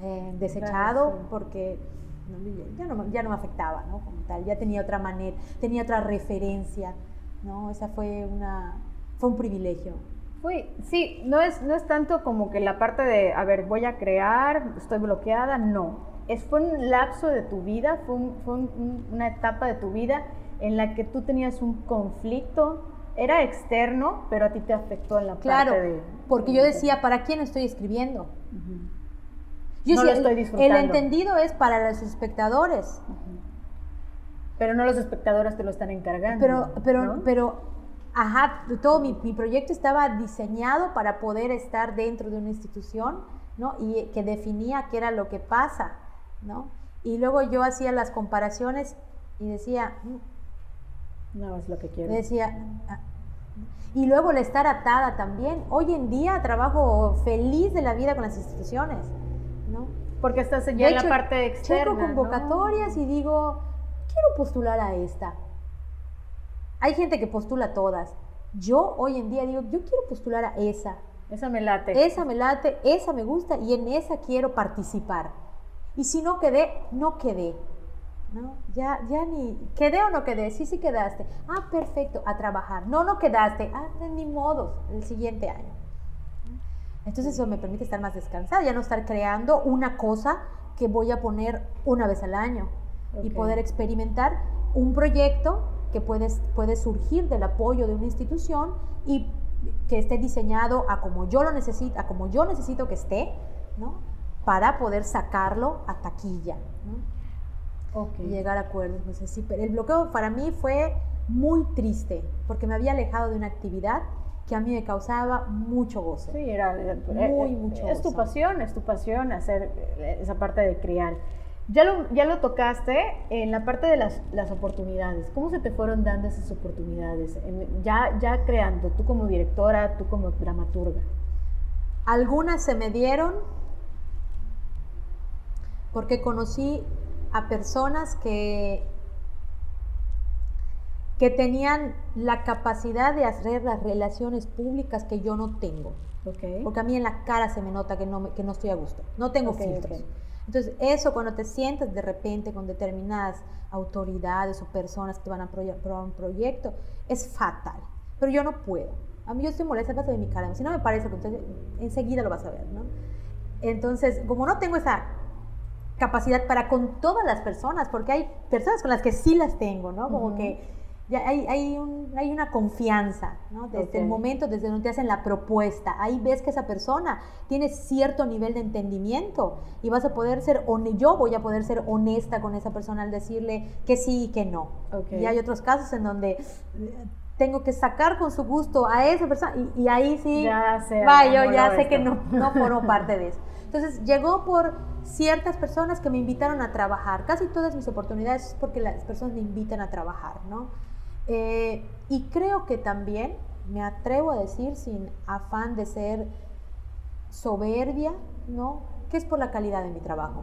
Speaker 2: eh, desechado porque ya no, ya no me afectaba, ¿no? Como tal, ya tenía otra manera, tenía otra referencia, ¿no? Esa fue una, fue un privilegio.
Speaker 3: Sí, no es, no es tanto como que la parte de, a ver, voy a crear, estoy bloqueada, no. Es, fue un lapso de tu vida, fue, fue una etapa de tu vida en la que tú tenías un conflicto, era externo, pero a ti te afectó en la
Speaker 2: claro,
Speaker 3: parte de...
Speaker 2: porque yo decía, ¿para quién estoy escribiendo? Yo
Speaker 3: No lo estoy
Speaker 2: el-
Speaker 3: disfrutando.
Speaker 2: El entendido es para los espectadores,
Speaker 3: Pero no los espectadores te lo están encargando.
Speaker 2: pero, pero,
Speaker 3: ¿no?
Speaker 2: pero, ajá, todo mi, mi proyecto estaba diseñado para poder estar dentro de una institución, ¿no? Y que definía qué era lo que pasa, ¿no? Y luego yo hacía las comparaciones y decía, "Mm,
Speaker 3: No es lo que quiero.
Speaker 2: decía, ah". y luego el estar atada también. Hoy en día trabajo feliz de la vida con las instituciones, ¿no?
Speaker 3: Porque estás ya
Speaker 2: De
Speaker 3: en
Speaker 2: hecho,
Speaker 3: la parte externa.
Speaker 2: Checo
Speaker 3: ¿no?
Speaker 2: convocatorias y digo, quiero postular a esta. Hay gente que postula todas. Yo hoy en día digo, yo quiero postular a esa.
Speaker 3: Esa me late.
Speaker 2: Esa me late, esa me gusta y en esa quiero participar. Y si no quedé, no quedé. ¿no? Ya, ya ni, ¿quedé o no quedé? Sí, sí quedaste. Ah, perfecto, a trabajar. No, no quedaste. Ah, ni modo, el siguiente año. Entonces eso me permite estar más descansada, ya no estar creando una cosa que voy a poner una vez al año y
Speaker 3: Ok.
Speaker 2: poder experimentar un proyecto que puede, puede surgir del apoyo de una institución y que esté diseñado a como yo lo necesito, a como yo necesito que esté, ¿no? Para poder sacarlo a taquilla, ¿no?
Speaker 3: Ok.
Speaker 2: y llegar a acuerdos. No sé, sí, pero el bloqueo para mí fue muy triste porque me había alejado de una actividad que a mí me causaba mucho goce.
Speaker 3: Sí, era, era-
Speaker 2: Muy,
Speaker 3: eh,
Speaker 2: mucho
Speaker 3: Es tu
Speaker 2: gozo.
Speaker 3: pasión, es tu pasión hacer eh, esa parte de criar. Ya lo, ya lo tocaste en la parte de las, las oportunidades. ¿Cómo se te fueron dando esas oportunidades? En- ya, ya creando, tú como directora, tú como dramaturga.
Speaker 2: Algunas se me dieron porque conocí a personas que, que tenían la capacidad de hacer las relaciones públicas que yo no tengo.
Speaker 3: Ok.
Speaker 2: Porque a mí en la cara se me nota que no, me- que no estoy a gusto. No tengo
Speaker 3: Ok,
Speaker 2: filtros.
Speaker 3: ok.
Speaker 2: Entonces, eso cuando te sientas de repente con determinadas autoridades o personas que te van a probar un proyecto, es fatal. Pero yo no puedo. A mí yo estoy molesta, vas a ver mi cara. Si no me parece, entonces enseguida lo vas a ver, ¿no? Entonces, como no tengo esa capacidad para con todas las personas, porque hay personas con las que sí las tengo, ¿no? Como
Speaker 3: Ujú.
Speaker 2: que ya hay, hay, un- hay una confianza, ¿no? Desde el
Speaker 3: Ok.
Speaker 2: momento, desde donde te hacen la propuesta, ahí ves que esa persona tiene cierto nivel de entendimiento y vas a poder ser, yo voy a poder ser honesta con esa persona al decirle que sí y que no.
Speaker 3: Ok.
Speaker 2: Y hay otros casos en donde eh, tengo que sacar con su gusto a esa persona y, y ahí sí,
Speaker 3: Ya sé,
Speaker 2: va, yo ya sé que
Speaker 3: esto.
Speaker 2: no, no formo parte de eso. Entonces llegó por ciertas personas que me invitaron a trabajar. Casi todas mis oportunidades es porque las personas me invitan a trabajar, ¿no? Eh, y creo que también, me atrevo a decir sin afán de ser soberbia, ¿no? Que es por la calidad de mi trabajo.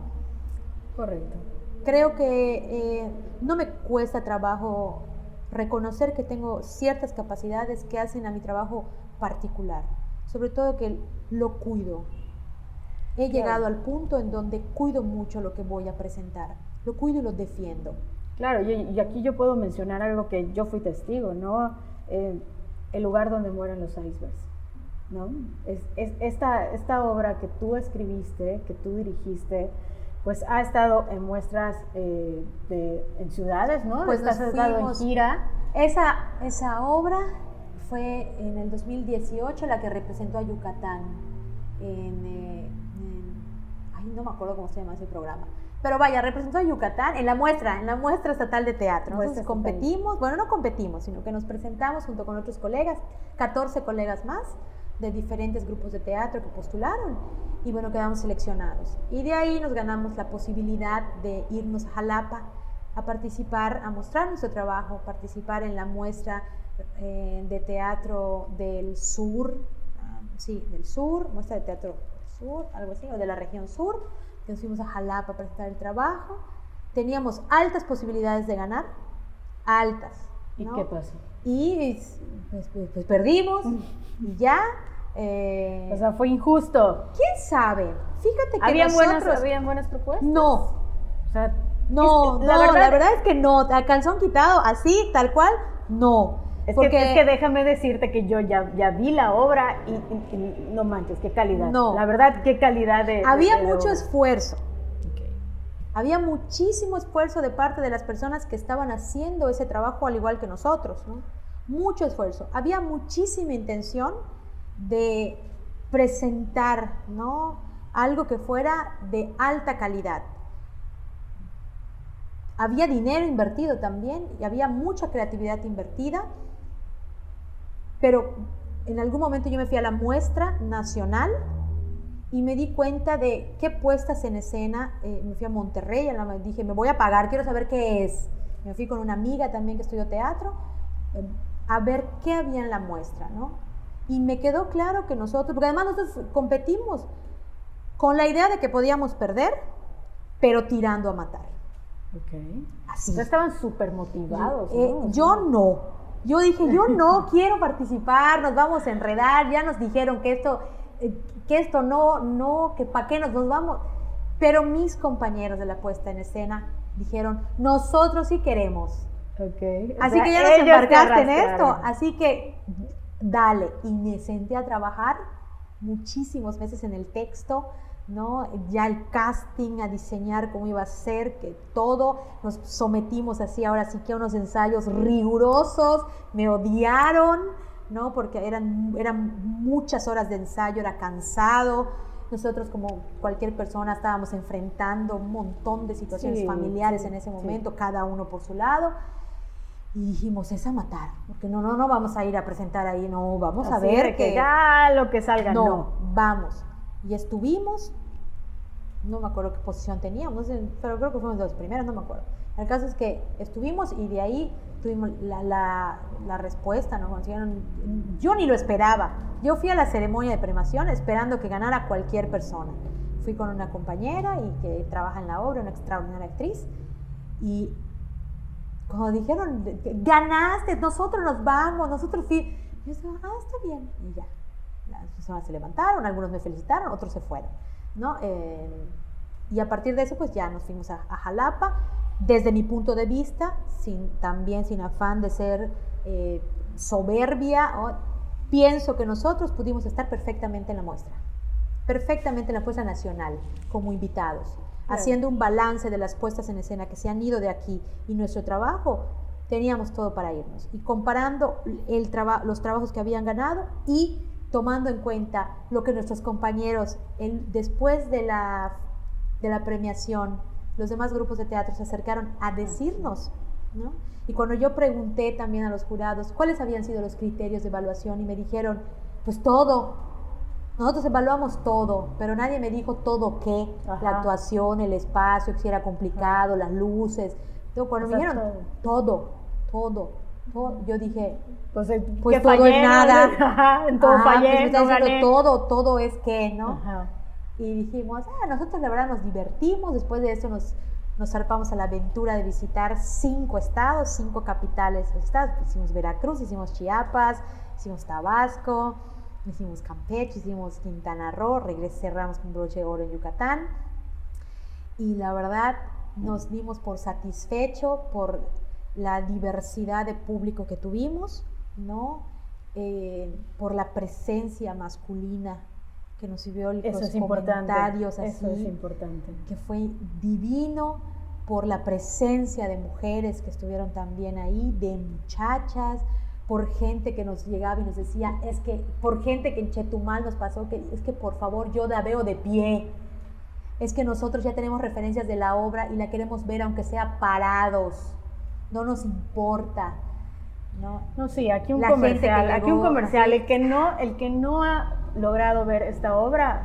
Speaker 3: Correcto.
Speaker 2: Creo que eh, no me cuesta trabajo reconocer que tengo ciertas capacidades que hacen a mi trabajo particular, sobre todo que lo cuido. He
Speaker 3: Claro.
Speaker 2: llegado al punto en donde cuido mucho lo que voy a presentar, lo cuido y lo defiendo.
Speaker 3: Claro, y, y aquí yo puedo mencionar algo que yo fui testigo, ¿no? Eh, el lugar donde mueren los icebergs, ¿no? Es, es- esta, esta obra que tú escribiste, que tú dirigiste, pues ha estado en muestras eh, de- en ciudades, ¿no?
Speaker 2: Pues
Speaker 3: Estás- estado en gira.
Speaker 2: Esa, esa obra fue en el 2018 la que representó a Yucatán en, eh, en- ay, no me acuerdo cómo se llama ese programa. Pero vaya, representó a Yucatán en la muestra, en la muestra estatal de teatro. Entonces competimos, bueno, no competimos, sino que nos presentamos junto con otros colegas, 14 colegas más de diferentes grupos de teatro que postularon y bueno, quedamos seleccionados. Y de ahí nos ganamos la posibilidad de irnos a Jalapa a participar, a mostrar nuestro trabajo, participar en la muestra eh, de teatro del sur, ah, sí, del sur, muestra de teatro del sur, algo así, o de la región sur. Nos fuimos a Jalapa a presentar el trabajo. Teníamos altas posibilidades de ganar, altas.
Speaker 3: ¿Y
Speaker 2: ¿no?
Speaker 3: qué pasó?
Speaker 2: Y pues, pues- pues perdimos y ya. eh,
Speaker 3: O sea, fue injusto.
Speaker 2: ¿Quién sabe? Fíjate que
Speaker 3: ¿Habían buenas,
Speaker 2: nosotros...
Speaker 3: ¿Habían buenas propuestas?
Speaker 2: No,
Speaker 3: O sea,
Speaker 2: no,
Speaker 3: es-
Speaker 2: no, la verdad, es que no, a calzón quitado, así, tal cual, no.
Speaker 3: Es,
Speaker 2: porque
Speaker 3: que, es que déjame decirte que yo ya, ya vi la obra y, y- y no manches, qué calidad.
Speaker 2: No.
Speaker 3: La verdad, qué calidad de.
Speaker 2: había
Speaker 3: de-
Speaker 2: mucho
Speaker 3: obra.
Speaker 2: esfuerzo, había muchísimo esfuerzo de parte de las personas que estaban haciendo ese trabajo al igual que nosotros, ¿no? Mucho esfuerzo. Había muchísima intención de presentar, ¿no? Algo que fuera de alta calidad. Había dinero invertido también y había mucha creatividad invertida, pero en algún momento yo me fui a la muestra nacional y me di cuenta de qué puestas en escena, eh, me fui a Monterrey, dije, me voy a pagar, quiero saber qué es. Me fui con una amiga también que estudió teatro eh, a ver qué había en la muestra, ¿no? Y me quedó claro que nosotros, porque además nosotros competimos con la idea de que podíamos perder, pero tirando a matar.
Speaker 3: Ok. Así. estaban súper motivados.
Speaker 2: Eh, yo no. Yo dije, yo no quiero participar, nos vamos a enredar, ya nos dijeron que esto que esto no, no, que para qué nos, nos vamos. Pero mis compañeros de la puesta en escena dijeron, nosotros sí queremos.
Speaker 3: Okay.
Speaker 2: Así que ya nos embarcaste en esto, así que dale. Y me senté a trabajar muchísimos meses en el texto, ¿no? Ya el casting, a diseñar cómo iba a ser, que todo, nos sometimos así ahora sí que a unos ensayos rigurosos, me odiaron, ¿no? Porque eran, eran muchas horas de ensayo, era cansado. Nosotros, como cualquier persona, estábamos enfrentando un montón de situaciones familiares en ese momento, cada uno por su lado. Y dijimos, es a matar, porque no, no, no vamos a ir a presentar ahí, no, vamos a ver
Speaker 3: que, ya lo que salga, no,
Speaker 2: vamos. Y estuvimos, no me acuerdo qué posición teníamos, pero creo que fuimos los primeros, no me acuerdo. El caso es que estuvimos y de ahí tuvimos la, la, respuesta, ¿no? yo ni lo esperaba. Yo fui a la ceremonia de premiación esperando que ganara cualquier persona. Fui con una compañera y que trabaja en la obra, una extraordinaria actriz, y cuando dijeron, ganaste, nosotros nos vamos, nosotros fui, yo dije, ah, está bien, y ya. Personas se levantaron, algunos me felicitaron, otros se fueron, ¿no? Eh, y a partir de eso, pues ya nos fuimos a, a Jalapa desde mi punto de vista, sin, también sin afán de ser eh, soberbia, pienso que nosotros pudimos estar perfectamente en la muestra, perfectamente en la puesta nacional, como invitados, haciendo un balance de las puestas en escena que se han ido de aquí y nuestro trabajo, teníamos todo para irnos. Y comparando el los trabajos que habían ganado y tomando en cuenta lo que nuestros compañeros después de la, de la premiación, los demás grupos de teatro se acercaron a decirnos, ¿no? Y cuando yo pregunté también a los jurados cuáles habían sido los criterios de evaluación y me dijeron, pues todo, nosotros evaluamos todo, pero nadie me dijo todo qué, la actuación, el espacio, si era complicado, las luces. Entonces, cuando me dijeron todo, todo, todo, yo dije,
Speaker 3: pues, eh, pues todo es
Speaker 2: nada.
Speaker 3: todo fallé,
Speaker 2: pues todo, todo es que, ¿no? y dijimos, ah, nosotros la verdad nos divertimos, después de eso nos, nos zarpamos a la aventura de visitar cinco estados, cinco capitales de estados, hicimos Veracruz, hicimos Chiapas, hicimos Tabasco, hicimos Campeche, hicimos Quintana Roo, regresé, cerramos con broche de oro en Yucatán y la verdad nos dimos por satisfecho por la diversidad de público que tuvimos, ¿no? Eh, por la presencia masculina que nos sirvió
Speaker 3: los Eso es
Speaker 2: comentarios
Speaker 3: así, Eso es importante.
Speaker 2: que fue divino por la presencia de mujeres que estuvieron también ahí, de muchachas, por gente que nos llegaba y nos decía, es que, por gente que en Chetumal nos pasó, que es que por favor yo la veo de pie, es que nosotros ya tenemos referencias de la obra y la queremos ver aunque sea parados, no nos importa. No,
Speaker 3: no sí, aquí un comercial, aquí un comercial, el que no, el que no ha logrado ver esta obra,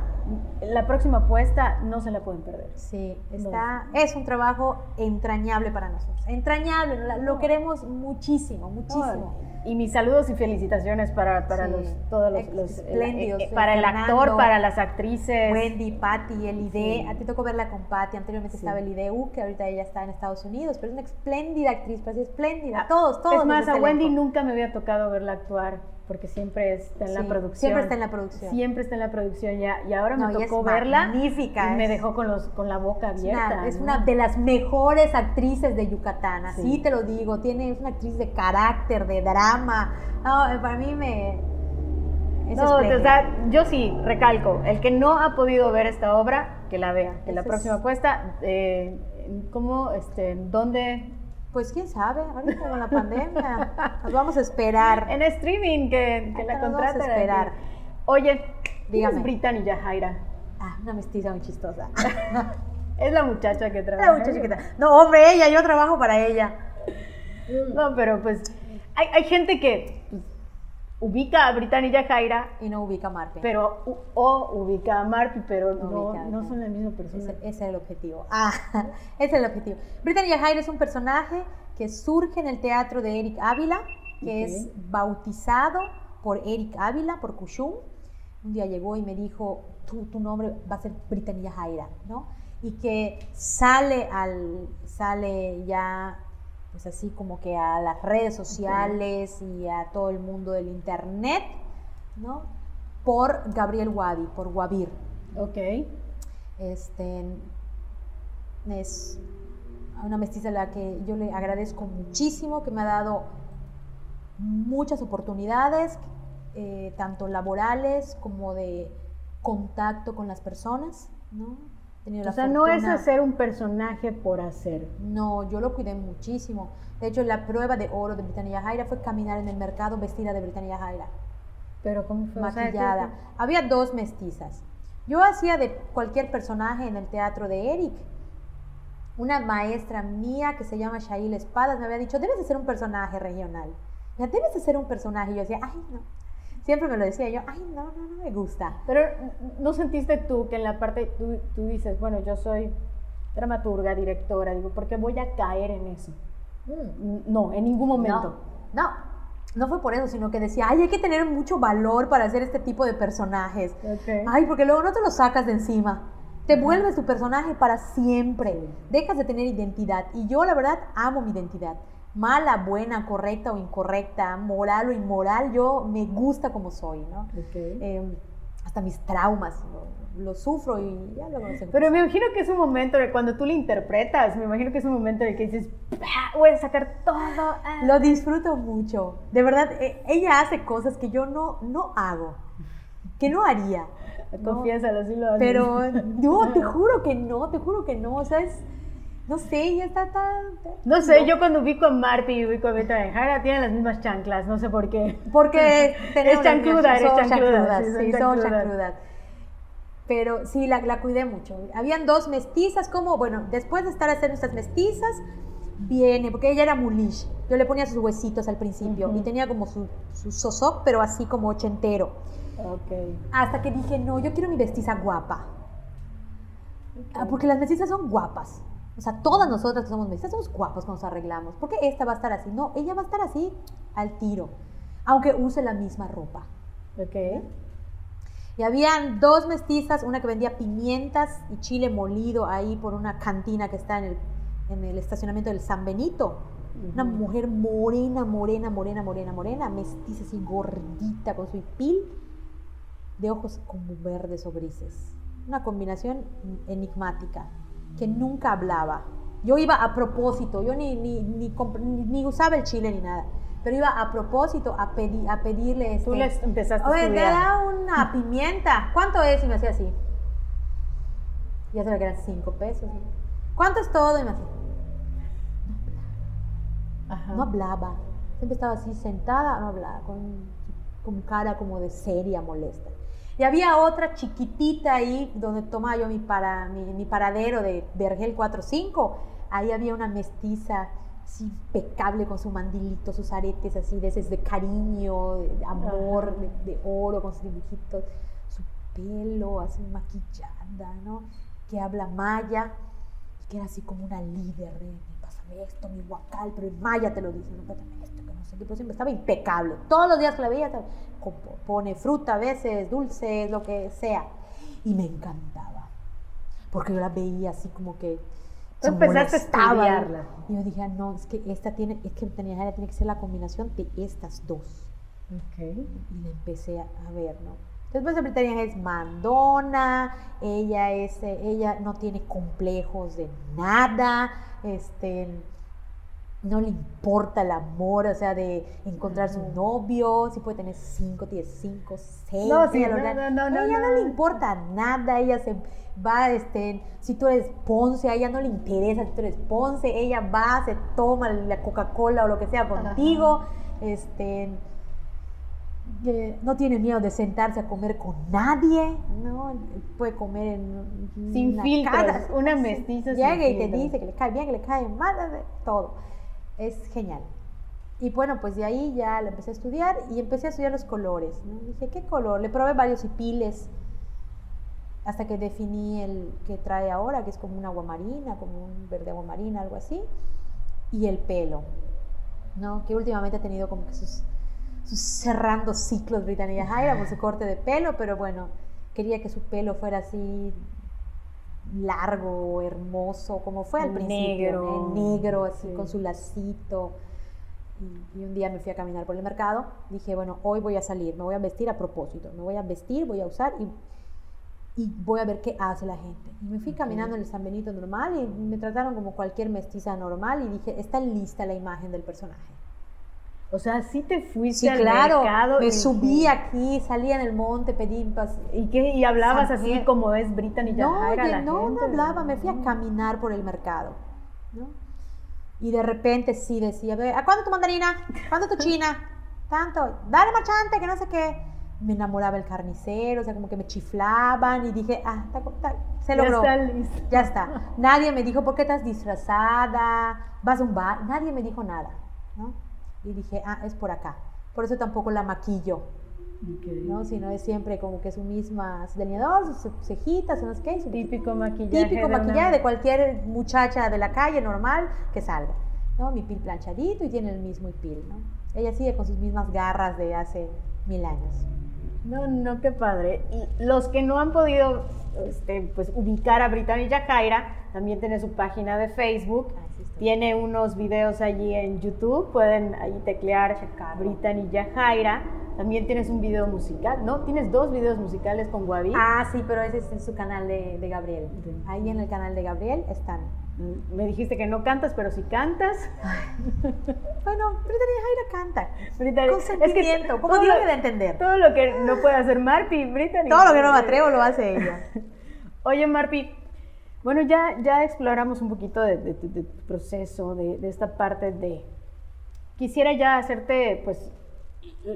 Speaker 3: la próxima apuesta no se la pueden perder.
Speaker 2: Sí, está, es un trabajo entrañable para nosotros. Entrañable, lo queremos muchísimo, muchísimo.
Speaker 3: Y mis saludos y felicitaciones para, para los, todos los,
Speaker 2: espléndidos.
Speaker 3: Eh, para el actor, para las actrices.
Speaker 2: Wendy, Patty, Elide. A ti tocó verla con Patty. Anteriormente estaba Elide U, que ahorita ella está en Estados Unidos, pero es una espléndida actriz, pues espléndida. Todos, todos.
Speaker 3: Es más, a Wendy nunca me había tocado verla actuar porque siempre está en la producción.
Speaker 2: Siempre está en la producción.
Speaker 3: Siempre está en la producción ya. Y ahora me tocó verla.
Speaker 2: Magnífica.
Speaker 3: Y me dejó con, los, con la boca abierta.
Speaker 2: Es, una, de las mejores actrices de Yucatán, así te lo digo. Tiene, es una actriz de carácter, de drama. No, para mí me.
Speaker 3: no, o sea, yo sí recalco, el que no ha podido ver esta obra, que la vea, que la próxima apuesta, eh, ¿Cómo, este, dónde?
Speaker 2: Pues quién sabe, ahorita con la pandemia. Nos vamos a esperar.
Speaker 3: En streaming, que, que la contraten.
Speaker 2: Vamos a esperar.
Speaker 3: Oye,
Speaker 2: dígame.
Speaker 3: Es Brittany Yajaira.
Speaker 2: Ah, una mestiza muy chistosa.
Speaker 3: es la muchacha que trabaja.
Speaker 2: La muchacha que trabaja. No, hombre, ella, yo trabajo para ella.
Speaker 3: No, pero pues hay, hay gente que pues, ubica a Brittany Yajaira.
Speaker 2: Y no ubica a Marpi.
Speaker 3: Pero, o ubica a Marpi, pero no, no, son la misma persona.
Speaker 2: Ese, ese, es el objetivo. Ah, ese es el objetivo. Brittany Yajaira es un personaje que surge en el teatro de Eric Ávila, que okay. es bautizado por Eric Ávila, por Cushum. Un día llegó y me dijo, tu, tu nombre va a ser Brittany Yajaira, ¿no? Y que sale, al, sale ya pues así como que a las redes sociales y a todo el mundo del internet, ¿no? Por Gabriel Wadi, por Wabir.
Speaker 3: Ok.
Speaker 2: Este, es una mestiza a la que yo le agradezco muchísimo, que me ha dado muchas oportunidades, eh, tanto laborales como de contacto con las personas, ¿no?
Speaker 3: O sea, no es hacer un personaje por hacer.
Speaker 2: No, yo lo cuidé muchísimo. De hecho, la prueba de oro de Britannia Jaira fue caminar en el mercado vestida de Britannia Jaira.
Speaker 3: Pero ¿cómo fue?
Speaker 2: Maquillada. O sea, Había dos mestizas. Yo hacía de cualquier personaje en el teatro de Eric. Una maestra mía que se llama Shail Espadas me había dicho, debes de ser un personaje regional. Ya debes de ser un personaje. Y yo decía, ay, no siempre me lo decía yo, ay, no, no, no me gusta.
Speaker 3: Pero ¿no sentiste tú que en la parte, tú, tú dices, bueno, yo soy dramaturga, directora, digo, ¿por qué voy a caer en eso? Mm. No, en ningún momento.
Speaker 2: No, no, no fue por eso, sino que decía, ay, hay que tener mucho valor para hacer este tipo de personajes.
Speaker 3: Okay.
Speaker 2: Ay, porque luego no te lo sacas de encima. Te vuelves tu personaje para siempre. Dejas de tener identidad. Y yo, la verdad, amo mi identidad mala, buena, correcta o incorrecta, moral o inmoral, yo me gusta como soy, ¿no?
Speaker 3: Okay.
Speaker 2: Eh, hasta mis traumas, lo, lo, sufro y ya lo conocen.
Speaker 3: Pero me imagino que es un momento de cuando tú lo interpretas, me imagino que es un momento en el que dices, voy a sacar todo. Ah.
Speaker 2: Lo disfruto mucho, de verdad, eh, ella hace cosas que yo no, no hago, que no haría.
Speaker 3: Confiésalo, sí lo haces.
Speaker 2: Pero no, te juro que no, te juro que no, o sea, es no sé, ya está tan...
Speaker 3: No sé, yo cuando ubico a Marpi y ubico a Beta de Jara, tienen las mismas chanclas, no sé por qué.
Speaker 2: Porque
Speaker 3: es chancluda, es chancluda.
Speaker 2: Sí, son chancludas. Pero sí, la, la, cuidé mucho. Habían dos mestizas, como, bueno, después de estar haciendo estas mestizas, viene, porque ella era mulish. Yo le ponía sus huesitos al principio uh -huh. y tenía como su, su sosoc, pero así como ochentero.
Speaker 3: Okay.
Speaker 2: Hasta que dije, no, yo quiero mi mestiza guapa. Okay. Porque las mestizas son guapas. O sea, todas nosotras que somos mestizas somos guapos cuando nos arreglamos. ¿Por qué esta va a estar así? No, ella va a estar así al tiro, aunque use la misma ropa.
Speaker 3: Ok.
Speaker 2: Y habían dos mestizas, una que vendía pimientas y chile molido ahí por una cantina que está en el, en el estacionamiento del San Benito. Uh -huh. Una mujer morena, morena, morena, morena, morena, mestiza así gordita con su pil de ojos como verdes o grises. Una combinación enigmática que nunca hablaba. Yo iba a propósito, yo ni, ni, ni, usaba el chile ni nada, pero iba a propósito a, pedi a pedirle este,
Speaker 3: Tú les empezaste
Speaker 2: Oye,
Speaker 3: a
Speaker 2: te da una pimienta, ¿cuánto es? Y me hacía así. Ya sabía que eran cinco pesos. ¿Cuánto es todo? Y me hacía. No hablaba. No hablaba. Siempre estaba así sentada, no hablaba, con, con cara como de seria, molesta. Y había otra chiquitita ahí donde tomaba yo mi, para, mi, mi paradero de Vergel 45. Ahí había una mestiza así impecable con su mandilito, sus aretes así de ese de cariño, de amor, de, de, oro con sus dibujitos, su pelo así maquillada, ¿no? Que habla maya y que era así como una líder de, pásame esto, mi guacal, pero en maya te lo dice, no pásame esto, que no sé qué, pero siempre estaba impecable. Todos los días que la veía, pone fruta a veces, dulces, lo que sea. Y me encantaba. Porque yo la veía así como que.
Speaker 3: Tú empezaste a estudiarla.
Speaker 2: Y yo dije, no, es que esta tiene, es que tiene que ser la combinación de estas dos.
Speaker 3: Okay.
Speaker 2: Y la empecé a, a ver, ¿no? Después de Britannia es mandona, ella es, ella no tiene complejos de nada, este, no le importa el amor, o sea, de encontrar su novio, si puede tener cinco, tiene cinco, seis.
Speaker 3: No, sí,
Speaker 2: ella
Speaker 3: no, no, no,
Speaker 2: ella no, le importa nada, ella se va, este, si tú eres Ponce, a ella no le interesa si tú eres Ponce, ella va, se toma la Coca-Cola o lo que sea contigo, este, no tiene miedo de sentarse a comer con nadie, ¿no? Puede comer en
Speaker 3: sin filtros, una mestiza
Speaker 2: Llega y te dice que le cae bien, que le cae mal, todo es genial. Y bueno, pues de ahí ya lo empecé a estudiar y empecé a estudiar los colores. Dije, ¿qué color? Le probé varios hipiles hasta que definí el que trae ahora, que es como una aguamarina, como un verde aguamarina, algo así. Y el pelo, ¿no? Que últimamente ha tenido como que sus, cerrando ciclos Britannia Jaira por su corte de pelo, pero bueno, quería que su pelo fuera así largo, hermoso, como fue al principio, negro, negro así con su lacito. Y, un día me fui a caminar por el mercado, dije, bueno, hoy voy a salir, me voy a vestir a propósito, me voy a vestir, voy a usar y, y voy a ver qué hace la gente. Y me fui caminando en el San Benito normal y me trataron como cualquier mestiza normal y dije, está lista la imagen del personaje.
Speaker 3: O sea, sí te fuiste al mercado.
Speaker 2: Me subí aquí, salí en el monte, pedí
Speaker 3: ¿Y qué? ¿Y hablabas así como es Brittany
Speaker 2: No, no, no hablaba, me fui a caminar por el mercado. Y de repente sí decía, ¿a cuándo tu mandarina? ¿Cuándo tu china? Tanto, dale marchante, que no sé qué. Me enamoraba el carnicero, o sea, como que me chiflaban y dije, ah, se logró. Ya está, ya está. Nadie me dijo, ¿por qué estás disfrazada? ¿Vas a un bar? Nadie me dijo nada, ¿no? Y dije, ah, es por acá. Por eso tampoco la maquillo, ¿no? Sino es siempre como que su misma delineador, sus cejitas, no sé qué.
Speaker 3: típico maquillaje.
Speaker 2: Típico de maquillaje de cualquier muchacha de la calle normal que salga, ¿no? Mi pil planchadito y tiene el mismo pil, ¿no? Ella sigue con sus mismas garras de hace mil años.
Speaker 3: No, no, qué padre. Y los que no han podido este, pues, ubicar a Brittany Jaira, también tiene su página de Facebook. Tiene unos videos allí en YouTube, pueden ahí teclear Brittany Yajaira. También tienes un video musical, ¿no? Tienes dos videos musicales con Guavi.
Speaker 2: Ah, sí, pero ese es en su canal de, Gabriel. Ahí en el canal de Gabriel están.
Speaker 3: Mm, me dijiste que no cantas, pero si cantas.
Speaker 2: bueno, Brittany Jaira canta. Brittany, Consentimiento, es que como de entender.
Speaker 3: Todo lo que no puede hacer Marpi, Brittany.
Speaker 2: Todo lo que no me atrevo lo hace ella.
Speaker 3: Oye, Marpi, bueno, ya, ya exploramos un poquito de, tu proceso, de, esta parte de... Quisiera ya hacerte, pues,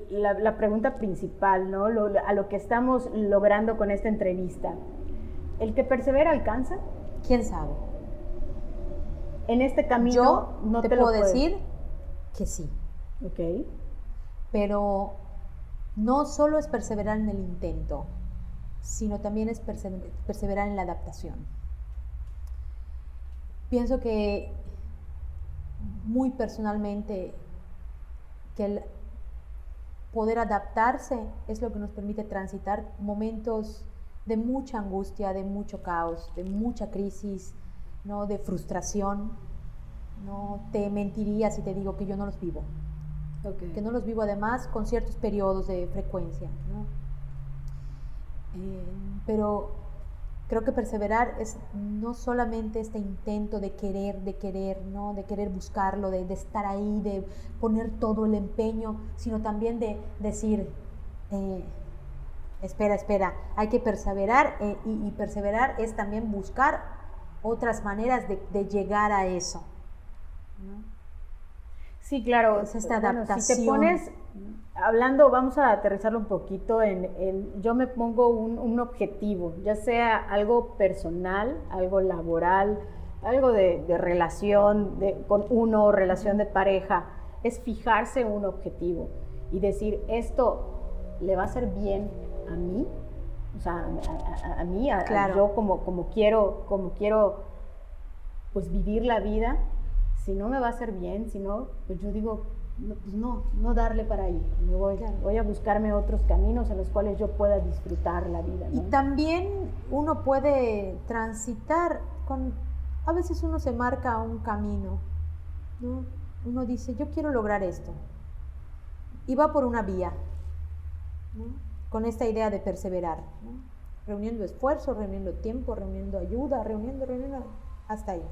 Speaker 3: la, pregunta principal, ¿no? a lo que estamos logrando con esta entrevista. ¿El que persevera alcanza?
Speaker 2: ¿Quién sabe?
Speaker 3: En este camino
Speaker 2: Yo no te, puedo decir que sí.
Speaker 3: Ok.
Speaker 2: Pero no solo es perseverar en el intento, sino también es perseverar en la adaptación. Pienso que muy personalmente que el poder adaptarse es lo que nos permite transitar momentos de mucha angustia, de mucho caos, de mucha crisis, ¿no? de frustración. No te mentiría si te digo que yo no los vivo. Que no los vivo además con ciertos periodos de frecuencia. Eh, pero Creo que perseverar es no solamente este intento de querer, de querer, ¿no? de querer buscarlo, de, estar ahí, de poner todo el empeño, sino también de decir, eh, espera, espera, hay que perseverar eh, y, perseverar es también buscar otras maneras de, llegar a eso.
Speaker 3: Sí, claro. Es esta adaptación. si te pones hablando, vamos a aterrizarlo un poquito en, yo me pongo un, objetivo, ya sea algo personal, algo laboral, algo de, relación con uno, relación de pareja, es fijarse un objetivo y decir, esto le va a hacer bien a mí, o sea, a, mí, a, yo como, como quiero, como quiero pues vivir la vida, si no me va a hacer bien, si no, pues yo digo, no, pues no, no darle para ahí. Me voy, voy, a buscarme otros caminos en los cuales yo pueda disfrutar la vida.
Speaker 2: Y también uno puede transitar con, a veces uno se marca un camino, ¿no? Uno dice, yo quiero lograr esto. Y va por una vía, con esta idea de perseverar, reuniendo esfuerzo, reuniendo tiempo, reuniendo ayuda, reuniendo, reuniendo, hasta ahí.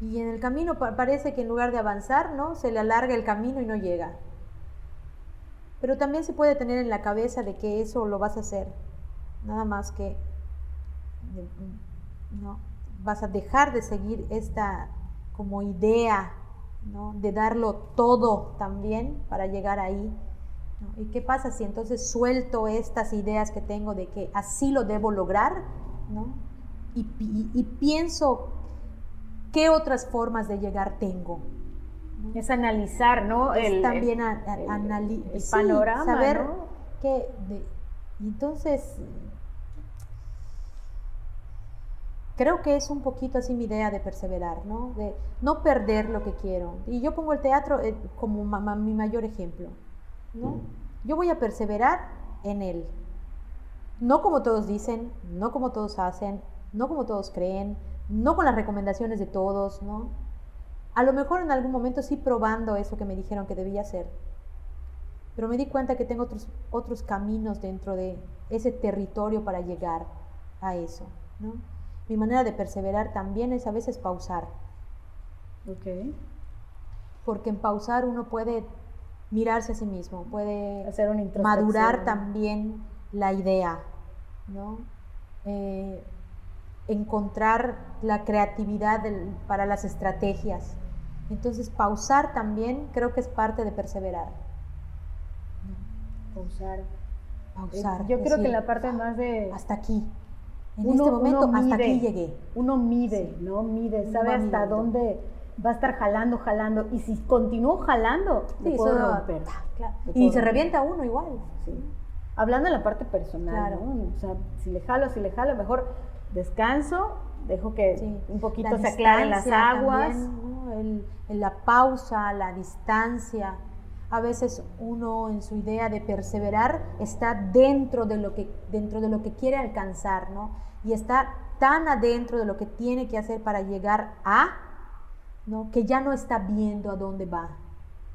Speaker 2: Y en el camino parece que en lugar de avanzar, ¿no? Se le alarga el camino y no llega. Pero también se puede tener en la cabeza de que eso lo vas a hacer. Nada más que no vas a dejar de seguir esta como idea ¿no? de darlo todo también para llegar ahí. ¿Y qué pasa si entonces suelto estas ideas que tengo de que así lo debo lograr? ¿no? Y pienso qué otras formas de llegar tengo.
Speaker 3: Es analizar, ¿no?
Speaker 2: Es también el,
Speaker 3: panorama,
Speaker 2: saber que y entonces creo que es un poquito así mi idea de perseverar, ¿no? De no perder lo que quiero. Y yo pongo el teatro eh, como mi mayor ejemplo, ¿no? Yo voy a perseverar en él. No como todos dicen, no como todos hacen, no como todos creen, no con las recomendaciones de todos, ¿no? A lo mejor en algún momento sí probando eso que me dijeron que debía hacer. Pero me di cuenta que tengo otros, otros caminos dentro de ese territorio para llegar a eso, ¿no? Mi manera de perseverar también es a veces pausar.
Speaker 3: Ok.
Speaker 2: Porque en pausar uno puede mirarse a sí mismo, puede
Speaker 3: Hacer
Speaker 2: madurar también la idea, ¿no? Eh, encontrar la creatividad para las estrategias. Entonces, pausar también creo que es parte de perseverar.
Speaker 3: Pausar.
Speaker 2: Pausar.
Speaker 3: Yo creo que la parte más de...
Speaker 2: Hasta aquí. En este momento, hasta aquí llegué.
Speaker 3: Uno mide, ¿no? Mide, sabe hasta dónde va a estar jalando, jalando. Y si continúo jalando, sí, puedo romper.
Speaker 2: y se revienta uno igual.
Speaker 3: Hablando de la parte personal, ¿no? O sea, si le jalo, si le jalo, mejor descanso, dejo que un poquito se aclaren las aguas.
Speaker 2: la pausa, la distancia. A veces uno en su idea de perseverar está dentro de lo que, dentro de lo que quiere alcanzar, ¿no? Y está tan adentro de lo que tiene que hacer para llegar a, ¿no? Que ya no está viendo a dónde va,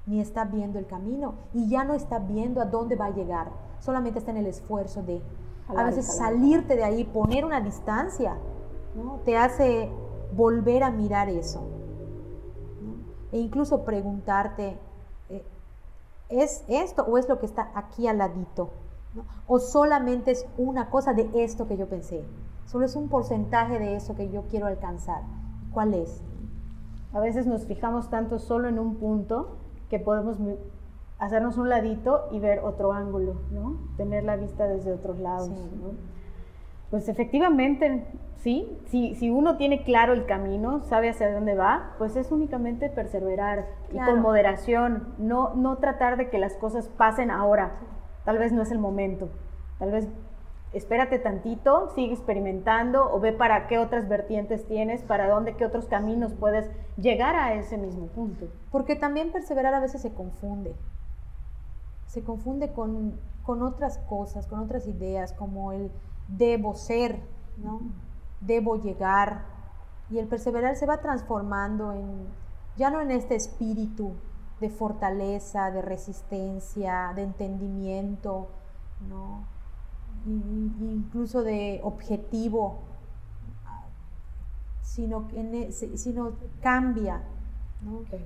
Speaker 2: ni está viendo el camino, y ya no está viendo a dónde va a llegar, solamente está en el esfuerzo de a veces salirte de ahí, poner una distancia, ¿no? te hace volver a mirar eso. E incluso preguntarte, eh, ¿es esto o es lo que está aquí al ladito? O solamente es una cosa de esto que yo pensé. Solo es un porcentaje de eso que yo quiero alcanzar. ¿Cuál es?
Speaker 3: A veces nos fijamos tanto solo en un punto que podemos hacernos un ladito y ver otro ángulo, ¿no? Tener la vista desde otros lados, ¿no? Pues efectivamente, sí, si, si uno tiene claro el camino, sabe hacia dónde va, pues es únicamente perseverar y con moderación, no, no tratar de que las cosas pasen ahora, tal vez no es el momento, tal vez espérate tantito, sigue experimentando o ve para qué otras vertientes tienes, para dónde, qué otros caminos puedes llegar a ese mismo punto.
Speaker 2: Porque también perseverar a veces se confunde se confunde con, otras cosas, con otras ideas, como el debo ser, ¿no? debo llegar. Y el perseverar se va transformando en, ya no en este espíritu de fortaleza, de resistencia, de entendimiento, ¿no? incluso de objetivo, sino, e, sino cambia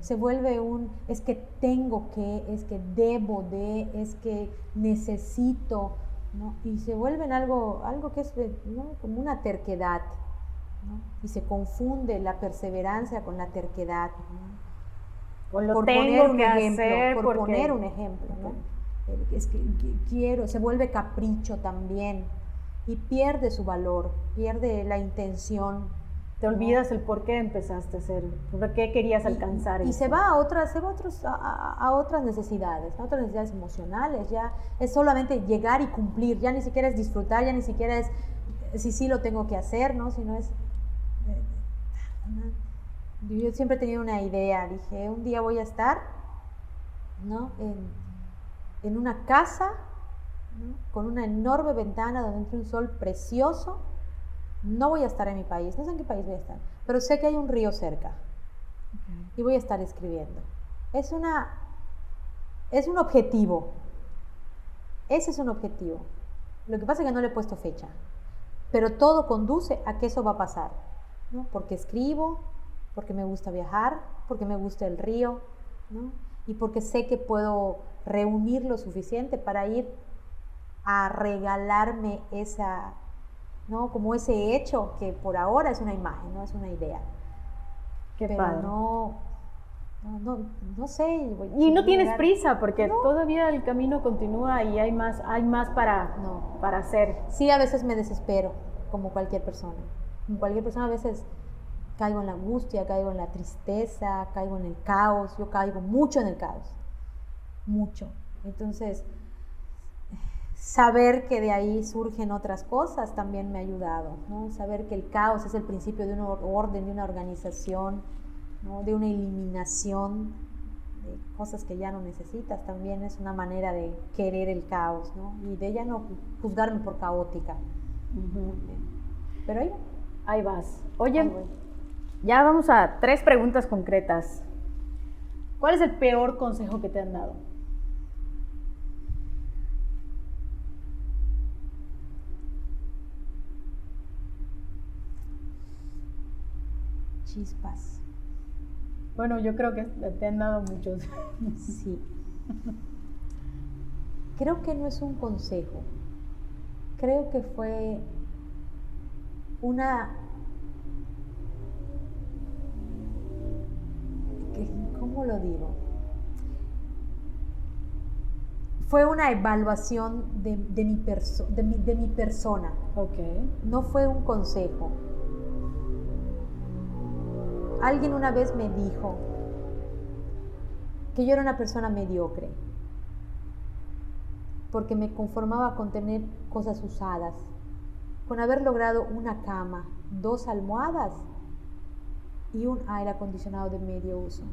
Speaker 2: se vuelve un, es que tengo que, es que debo de, es que necesito, ¿no? Y se vuelve en algo, algo que es como una terquedad, Y se confunde la perseverancia con la terquedad,
Speaker 3: por poner un
Speaker 2: ejemplo, por poner un ejemplo, Es que, quiero, se vuelve capricho también y pierde su valor, pierde la intención
Speaker 3: te olvidas el por qué empezaste a hacer, por qué querías alcanzar.
Speaker 2: Y, y se va a otras, se va a, otros, a, otras necesidades, a otras necesidades emocionales. Ya es solamente llegar y cumplir, ya ni siquiera es disfrutar, ya ni siquiera es si sí lo tengo que hacer, ¿no? Sino es. Eh, yo siempre he tenido una idea, dije, un día voy a estar, ¿no? En, en una casa, ¿no? con una enorme ventana donde entra un sol precioso no voy a estar en mi país, no sé en qué país voy a estar, pero sé que hay un río cerca y voy a estar escribiendo. Es una es un objetivo. Ese es un objetivo. Lo que pasa es que no le he puesto fecha, pero todo conduce a que eso va a pasar, ¿no? Porque escribo, porque me gusta viajar, porque me gusta el río, ¿no? Y porque sé que puedo reunir lo suficiente para ir a regalarme esa, ¿no? Como ese hecho que por ahora es una imagen, no es una idea.
Speaker 3: Qué
Speaker 2: Pero
Speaker 3: padre.
Speaker 2: no, no, no, no sé.
Speaker 3: Y no tienes
Speaker 2: llegar-
Speaker 3: prisa porque
Speaker 2: No.
Speaker 3: todavía el camino continúa y hay más, hay más para,
Speaker 2: No.
Speaker 3: para hacer.
Speaker 2: Sí, a veces me desespero, como cualquier persona. Como cualquier persona a veces caigo en la angustia, caigo en la tristeza, caigo en el caos. Yo caigo mucho en el caos. Mucho. Entonces, saber que de ahí surgen otras cosas también me ha ayudado, ¿no? Saber que el caos es el principio de un or- orden, de una organización, ¿no? de una eliminación de cosas que ya no necesitas, también es una manera de querer el caos, ¿no? Y de ella no juzgarme por caótica. Pero ahí.
Speaker 3: Ahí vas. Oye,
Speaker 2: Ahí
Speaker 3: ya vamos a tres preguntas concretas. ¿Cuál es el peor consejo que te han dado?
Speaker 2: Chispas.
Speaker 3: Bueno, yo creo que te han dado muchos.
Speaker 2: Sí. Creo que no es un consejo. Creo que fue una... ¿Cómo lo digo? Fue una evaluación de, de mi, perso- de mi- de mi persona.
Speaker 3: Ok.
Speaker 2: No fue un consejo. Alguien una vez me dijo que yo era una persona mediocre, porque me conformaba con tener cosas usadas, con haber logrado una cama, dos almohadas y un aire acondicionado de medio uso,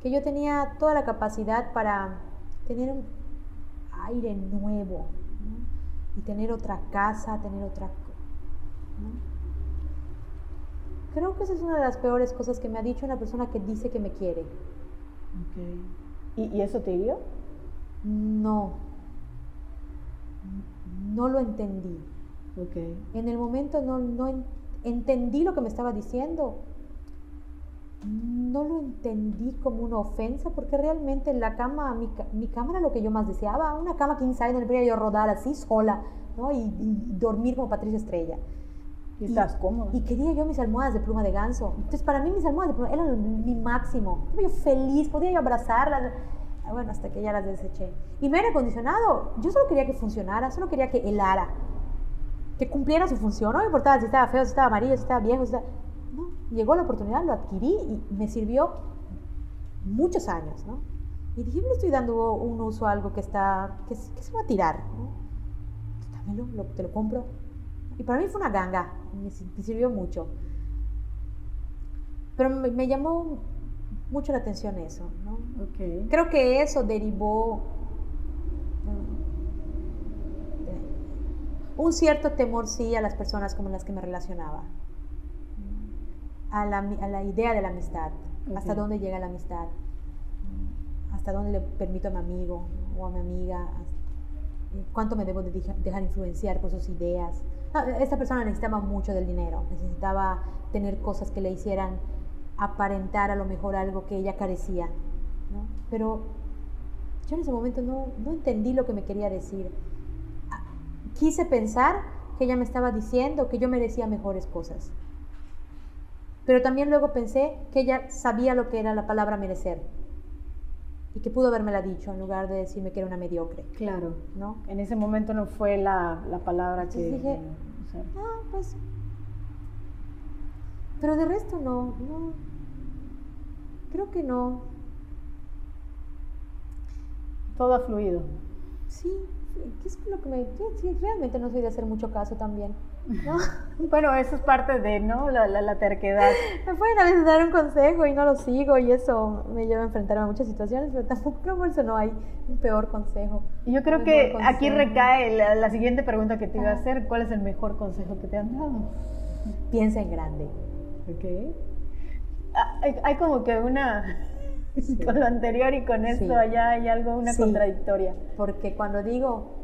Speaker 2: que yo tenía toda la capacidad para tener un aire nuevo y tener otra casa, tener otra... ¿no? Creo que esa es una de las peores cosas que me ha dicho una persona que dice que me quiere.
Speaker 3: ¿Y, y eso te hirió?
Speaker 2: No, no lo entendí.
Speaker 3: Ok.
Speaker 2: En el momento no, no en- entendí lo que me estaba diciendo. No lo entendí como una ofensa porque realmente la cama, mi, mi cama era lo que yo más deseaba. Una cama king size donde podía yo rodar así sola ¿no? y, y dormir como Patricia Estrella.
Speaker 3: Y estás cómoda.
Speaker 2: Y quería yo mis almohadas de pluma de ganso. Entonces, para mí mis almohadas de pluma eran mi máximo. Estaba yo feliz, podía yo abrazarlas. Ah, Bueno, hasta que ya las deseché. Y mi aire acondicionado, yo solo quería que funcionara, solo quería que helara. Que cumpliera su función. No me importaba si estaba feo, si estaba amarillo, si estaba viejo. Si estaba... No, llegó la oportunidad, lo adquirí y me sirvió muchos años, ¿no? Y dije, le estoy dando un uso a algo que está, que, se- que se va a tirar, ¿no? Dámelo, lo- te lo compro. Y para mí fue una ganga, me, si- me sirvió mucho. Pero me, me llamó mucho la atención eso, ¿no? Creo que eso derivó de un cierto temor, sí, a las personas con las que me relacionaba. A la, a la idea de la amistad. Hasta dónde llega la amistad. Hasta dónde le permito a mi amigo o a mi amiga. eh, Cuánto me debo de deja- dejar influenciar por sus ideas. Esta persona necesitaba mucho del dinero. Necesitaba tener cosas que le hicieran aparentar a lo mejor algo que ella carecía. Pero yo en ese momento no, no entendí lo que me quería decir. Ah, Quise pensar que ella me estaba diciendo que yo merecía mejores cosas. Pero también luego pensé que ella sabía lo que era la palabra merecer y que pudo habérmela dicho en lugar de decirme que era una mediocre,
Speaker 3: Claro.
Speaker 2: ¿no?
Speaker 3: En ese momento no fue la, la palabra que...
Speaker 2: Dije, Ah, pues. Pero de resto no, no. Creo que no.
Speaker 3: todo ha fluido.
Speaker 2: Sí, ¿qué es lo que me.? Sí, realmente no soy de hacer mucho caso también. ¿No?
Speaker 3: Bueno, eso es parte de, ¿no? La, la, la terquedad.
Speaker 2: me pueden a veces dar un consejo y no lo sigo y eso me lleva a enfrentarme a muchas situaciones, pero tampoco creo por eso no hay un peor consejo.
Speaker 3: Y yo creo
Speaker 2: Un
Speaker 3: que aquí recae la, la siguiente pregunta que te iba a hacer. ¿Cuál es el mejor consejo que te han dado?
Speaker 2: Piensa en grande.
Speaker 3: Ok. Ah, Hay, hay como que una...
Speaker 2: Sí.
Speaker 3: Con lo anterior y con esto
Speaker 2: Sí.
Speaker 3: allá hay algo, una
Speaker 2: Sí.
Speaker 3: contradictoria.
Speaker 2: Porque cuando digo,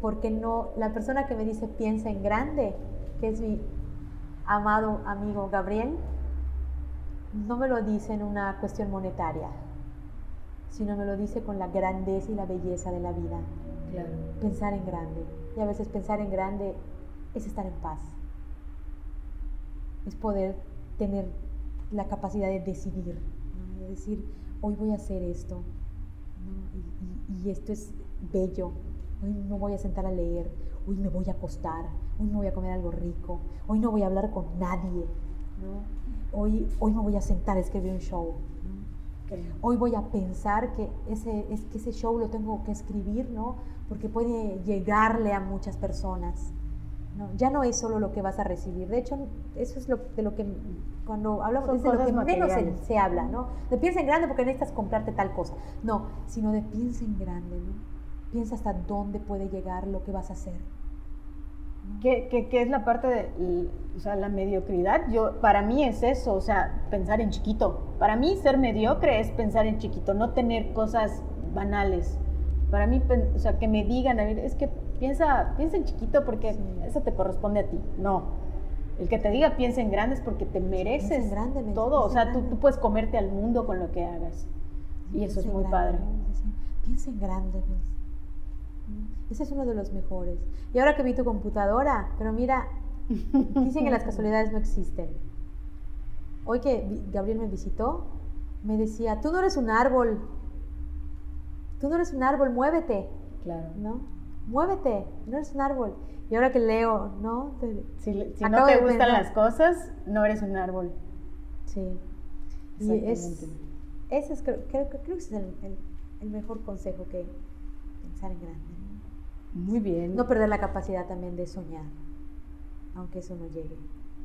Speaker 2: porque no, la persona que me dice piensa en grande, que es mi amado amigo Gabriel, no me lo dice en una cuestión monetaria, sino me lo dice con la grandeza y la belleza de la vida. Pensar en grande. Y a veces pensar en grande es estar en paz. Es poder tener la capacidad de decidir, de decir, hoy voy a hacer esto, y, esto es bello, hoy no voy a sentar a leer, hoy me voy a acostar, hoy me voy a comer algo rico, hoy no voy a hablar con nadie, hoy, hoy me voy a sentar a escribir un show. Hoy voy a pensar que ese, es que ese show lo tengo que escribir, ¿no? Porque puede llegarle a muchas personas. Ya no es solo lo que vas a recibir. De hecho, eso es lo, de lo que cuando hablamos es de lo que menos se, habla, ¿no? De piensa en grande porque necesitas comprarte tal cosa. No, sino de piensa en grande, ¿no? Piensa hasta dónde puede llegar lo que vas a hacer.
Speaker 3: ¿Qué, qué, es la parte de o sea, la mediocridad? Yo, para mí es eso, o sea, pensar en chiquito. Para mí ser mediocre es pensar en chiquito, no tener cosas banales. Para mí, o sea, que me digan, es que piensa, piensa en chiquito porque eso te corresponde a ti. No. El que te diga piensa en grande es porque te mereces grande, todo. O sea, tú, tú, puedes comerte al mundo con lo que hagas. Y eso es muy padre.
Speaker 2: Piensa en grande. Ese es uno de los mejores. Y ahora que vi tu computadora, pero mira, dicen que las casualidades no existen. Hoy que Gabriel me visitó, me decía, tú no eres un árbol, tú no eres un árbol, muévete.
Speaker 3: Claro.
Speaker 2: ¿No? Muévete, no eres un árbol. Y ahora que leo, ¿no?
Speaker 3: si, no te gustan las cosas, no eres un árbol.
Speaker 2: Sí. Y es, ese es, creo, creo, que es el, el, mejor consejo que pensar en grande.
Speaker 3: Muy bien.
Speaker 2: No perder la capacidad también de soñar, aunque eso no llegue.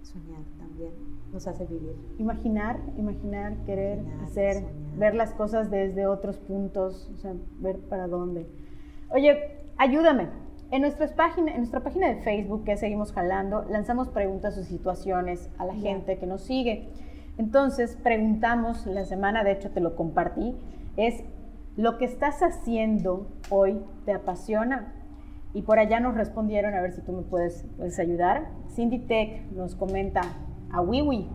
Speaker 2: Soñar también nos hace vivir.
Speaker 3: Imaginar, imaginar, querer, hacer, ver las cosas desde otros puntos, o sea, ver para dónde. Oye, ayúdame. En, nuestra página, en nuestra página de Facebook que seguimos jalando, lanzamos preguntas o situaciones a la gente que nos sigue. Entonces, preguntamos la semana, de hecho te lo compartí, es, ¿lo que estás haciendo hoy te apasiona? Y por allá nos respondieron, a ver si tú me puedes, puedes ayudar. Cindy Tech nos comenta a Wiwi,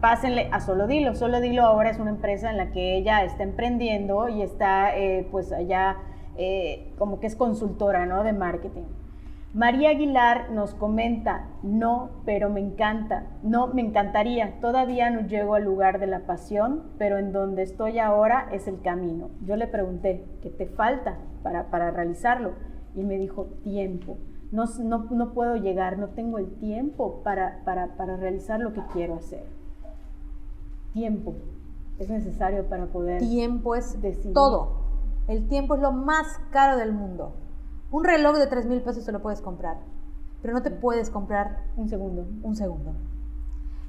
Speaker 3: pásenle a Solo Dilo. Solo Dilo ahora es una empresa en la que ella está emprendiendo y está eh, pues allá eh, como que es consultora ¿no? de marketing. María Aguilar nos comenta, no, pero me encanta, no, me encantaría, todavía no llego al lugar de la pasión, pero en donde estoy ahora es el camino. Yo le pregunté, ¿qué te falta para, para realizarlo? Y me dijo, tiempo. No, no, puedo llegar, no tengo el tiempo para, para, para realizar lo que quiero hacer. Tiempo es necesario para poder...
Speaker 2: Tiempo es decidir. todo. El tiempo es lo más caro del mundo. Un reloj de 3 mil pesos se lo puedes comprar, pero no te puedes comprar
Speaker 3: un segundo.
Speaker 2: Un segundo.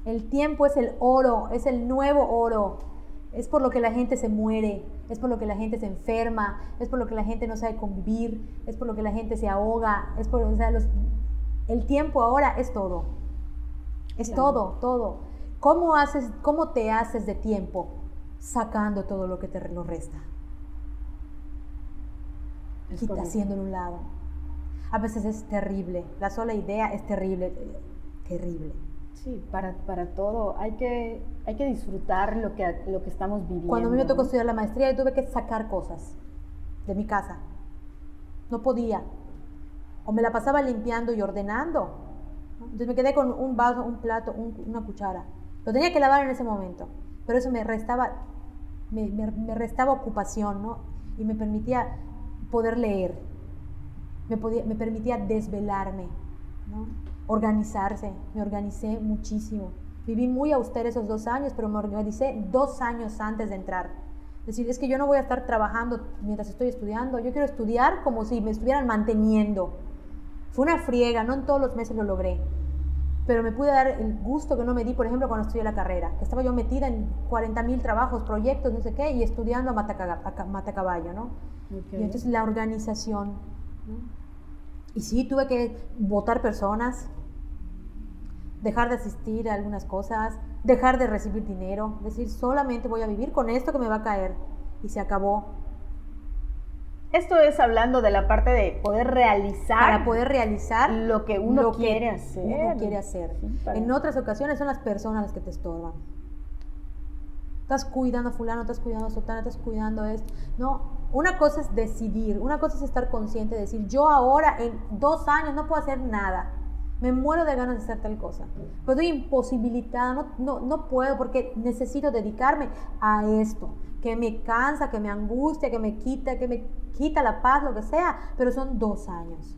Speaker 2: El tiempo es el oro, es el nuevo oro. Es por lo que la gente se muere, es por lo que la gente se enferma, es por lo que la gente no sabe convivir, es por lo que la gente se ahoga, es por, o sea, el tiempo ahora es todo. Es todo, todo. ¿Cómo, haces, ¿Cómo te haces de tiempo? Sacando todo lo que te lo resta. Quita haciendo en un lado. A veces es terrible. La sola idea es terrible, terrible.
Speaker 3: Sí, para, para todo hay que, hay que disfrutar lo que, lo que estamos viviendo.
Speaker 2: Cuando a mí me tocó estudiar la maestría, yo tuve que sacar cosas de mi casa. No podía. O me la pasaba limpiando y ordenando. Entonces me quedé con un vaso, un plato, una cuchara. Lo tenía que lavar en ese momento. Pero eso me restaba, me, me, restaba ocupación, ¿no? Y me permitía poder leer. Me, podía, me permitía desvelarme, ¿no? Organizarse, me organicé muchísimo. Viví muy austera esos dos años, pero me organicé dos años antes de entrar. Decir, es que yo no voy a estar trabajando mientras estoy estudiando, yo quiero estudiar como si me estuvieran manteniendo. Fue una friega, no en todos los meses lo logré, pero me pude dar el gusto que no me di, por ejemplo, cuando estudié la carrera, que estaba yo metida en 40 mil trabajos, proyectos, no sé qué, y estudiando a matacaballo, ¿no? Y entonces la organización. ¿no? Y sí, tuve que votar personas, dejar de asistir a algunas cosas, dejar de recibir dinero, decir, solamente voy a vivir con esto que me va a caer. Y se acabó.
Speaker 3: Esto es hablando de la parte de poder realizar.
Speaker 2: Para poder realizar
Speaker 3: lo que uno quiere hacer.
Speaker 2: Uno quiere hacer. en otras ocasiones son las personas las que te estorban. estás cuidando a fulano, estás cuidando a sotana, estás cuidando esto. No, una cosa es decidir, una cosa es estar consciente de decir, yo ahora en dos años no puedo hacer nada. Me muero de ganas de hacer tal cosa. Pero estoy imposibilitada, no, no, no puedo porque necesito dedicarme a esto, que me cansa, que me angustia, que me quita, que me quita la paz, lo que sea, pero son dos años.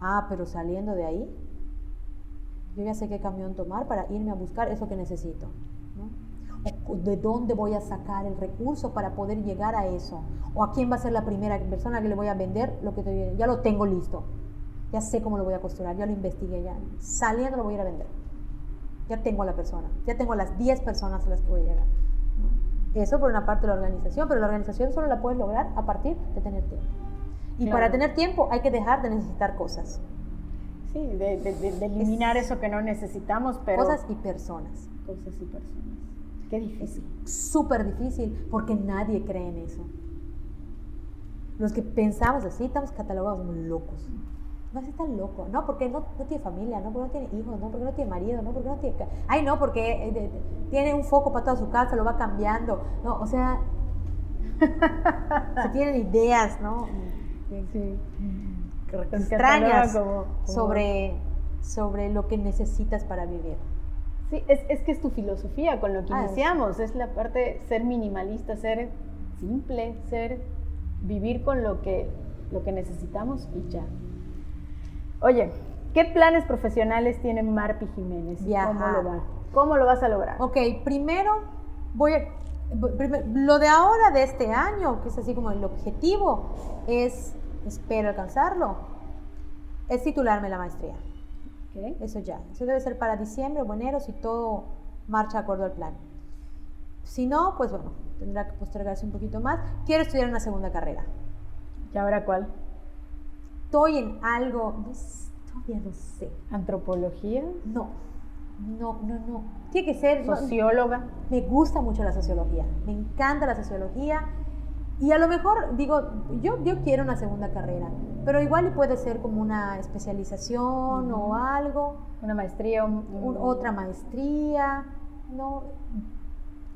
Speaker 2: Ah, pero saliendo de ahí, yo ya sé qué camión tomar para irme a buscar eso que necesito. O de dónde voy a sacar el recurso para poder llegar a eso. O a quién va a ser la primera persona que le voy a vender lo que ya lo tengo listo. Ya sé cómo lo voy a costurar, ya lo investigué, ya saliendo lo voy a ir a vender. Ya tengo a la persona, ya tengo a las 10 personas a las que voy a llegar. Eso por una parte de la organización, pero la organización solo la puedes lograr a partir de tener tiempo. Y para tener tiempo hay que dejar de necesitar cosas.
Speaker 3: Sí, de, eliminar eso que no necesitamos, pero...
Speaker 2: Cosas y personas.
Speaker 3: Cosas y personas. Qué difícil.
Speaker 2: Súper difícil porque nadie cree en eso. Los que pensamos así estamos catalogados como locos. No es tan loco, no, porque no, no, tiene familia, no, porque no tiene hijos, no, porque no tiene marido, no, porque no tiene... Ay, no, porque eh, tiene un foco para toda su casa, lo va cambiando. No, o sea, se tienen ideas, ¿no? Sí extrañas Sobre, sobre lo que necesitas para vivir.
Speaker 3: Sí, es, es que es tu filosofía con lo que ah, iniciamos, es. la parte ser minimalista, ser simple, ser vivir con lo que, lo que necesitamos y ya. Oye, ¿qué planes profesionales tiene Marpi Jiménez? ¿Cómo lo, va? ¿Cómo lo vas a lograr?
Speaker 2: Ok, primero voy a... Lo de ahora, de este año, que es así como el objetivo, es espero alcanzarlo, es titularme la maestría. Eso ya. Eso debe ser para diciembre o enero si todo marcha de acuerdo al plan. Si no, pues bueno, tendrá que postergarse un poquito más. Quiero estudiar una segunda carrera.
Speaker 3: ¿Y ahora cuál?
Speaker 2: Estoy en algo, todavía no sé.
Speaker 3: ¿Antropología?
Speaker 2: No, no, no, no. Tiene que ser...
Speaker 3: ¿Socióloga?
Speaker 2: me gusta mucho la sociología. Me encanta la sociología y a lo mejor digo, yo, yo quiero una segunda carrera, pero igual puede ser como una especialización o algo.
Speaker 3: Una maestría.
Speaker 2: otra maestría, ¿no?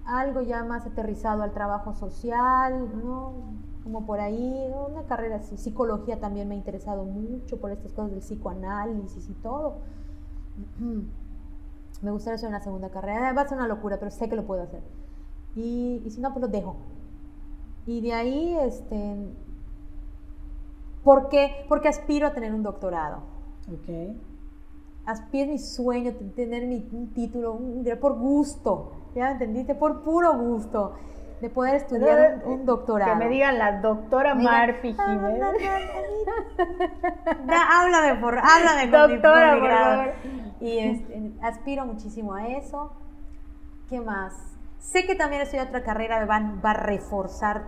Speaker 2: Algo ya más aterrizado al trabajo social, ¿no? Como por ahí, una carrera así. Psicología también me ha interesado mucho por estas cosas del psicoanálisis y todo. Me gustaría hacer una segunda carrera. Va a ser una locura, pero sé que lo puedo hacer. Y, y si no, pues lo dejo y de ahí, este, ¿por qué? Porque aspiro a tener un doctorado.
Speaker 3: Ok.
Speaker 2: Aspiro mi sueño, tener mi, un título, por gusto, ¿ya entendiste? Por puro gusto de poder estudiar un, doctorado.
Speaker 3: Que me digan la doctora Marfi Jiménez.
Speaker 2: háblame por, háblame con doctora, mi, grado. Y este, aspiro muchísimo a eso. ¿Qué más? Sé que también estoy otra carrera va, va a reforzar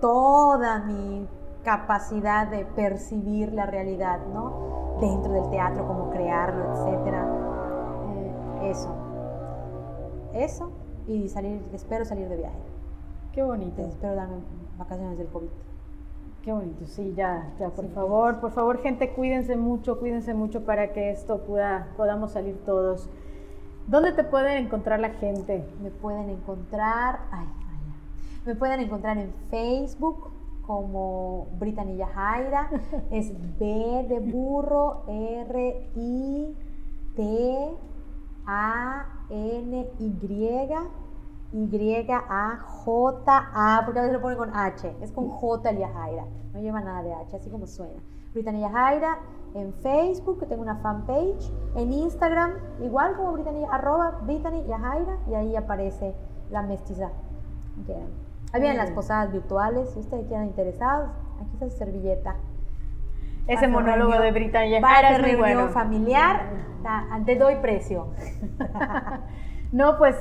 Speaker 2: toda mi capacidad de percibir la realidad, ¿no? Dentro del teatro, cómo crearlo, etcétera. Eh, eso. Eso y salir, espero salir de viaje.
Speaker 3: Qué bonito.
Speaker 2: Espero darme vacaciones del COVID.
Speaker 3: Qué bonito, sí, ya, ya, por favor, por favor, gente, cuídense mucho, cuídense mucho para que esto pueda, podamos salir todos. ¿Dónde te pueden encontrar la gente?
Speaker 2: Me pueden encontrar, ay, me pueden encontrar en Facebook como Britanilla Jaira. Es B de burro, R, I, T, A, N, Y. Y, A, J, A, porque a veces lo ponen con H, es con J el Yajaira, no lleva nada de H, así como suena. Britanilla Jaira en Facebook, tengo una fanpage, en Instagram, igual como Britanilla, arroba Britanilla Jaira, y ahí aparece la mestiza. Ahí vienen las posadas virtuales, si ustedes quedan interesados, aquí está su servilleta.
Speaker 3: Ese monólogo de Britannia
Speaker 2: para es muy bueno. familiar, te doy precio.
Speaker 3: no, pues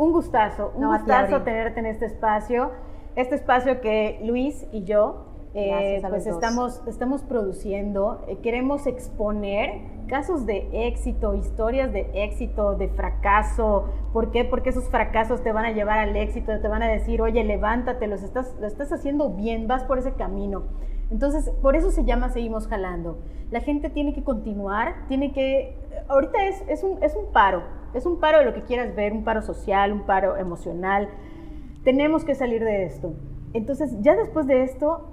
Speaker 3: un gustazo, un gustazo tenerte en este espacio. Este espacio que Luis y yo eh, pues estamos, estamos produciendo, eh, queremos exponer casos de éxito, historias de éxito, de fracaso. ¿Por qué? Porque esos fracasos te van a llevar al éxito, te van a decir, oye, levántate, los estás, lo estás haciendo bien, vas por ese camino. Entonces, por eso se llama Seguimos Jalando. La gente tiene que continuar, tiene que... Ahorita es, es, un, es un paro, Es un paro de lo que quieras ver, un paro social, un paro emocional. Tenemos que salir de esto. Entonces, ya después de esto,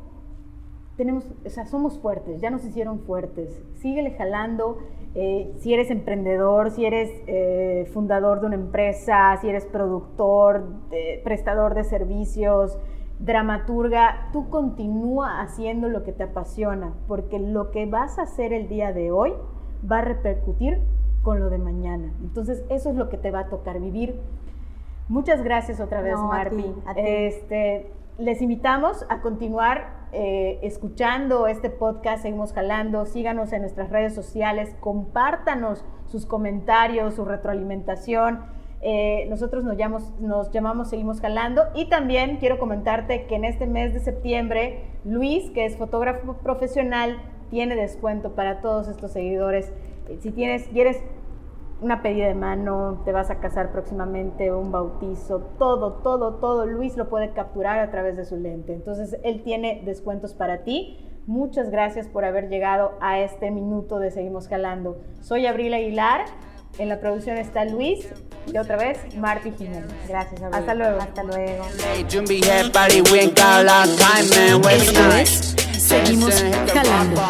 Speaker 3: tenemos, o sea, somos fuertes, ya nos hicieron fuertes. Síguele jalando. Eh, si eres emprendedor, si eres eh, fundador de una empresa, si eres productor, prestador de servicios, dramaturga, tú continúa haciendo lo que te apasiona, porque lo que vas a hacer el día de hoy va a repercutir con lo de mañana. Entonces, eso es lo que te va a tocar vivir. Muchas gracias otra vez, no, Este, les invitamos a continuar eh, escuchando este podcast, seguimos jalando, síganos en nuestras redes sociales, compártanos sus comentarios, su retroalimentación. Eh, nosotros nos llamamos, nos llamamos Seguimos Jalando y también quiero comentarte que en este mes de septiembre Luis, que es fotógrafo profesional, tiene descuento para todos estos seguidores. Si tienes, quieres una pedida de mano, te vas a casar próximamente, un bautizo, todo, todo, todo, Luis lo puede capturar a través de su lente. Entonces, él tiene descuentos para ti. Muchas gracias por haber llegado a este minuto de Seguimos Jalando. Soy Abril Aguilar, en la producción está Luis y otra vez Marty Jiménez.
Speaker 2: Gracias, Abril.
Speaker 3: Hasta luego.
Speaker 2: Hasta luego.
Speaker 1: Seguimos Jalando.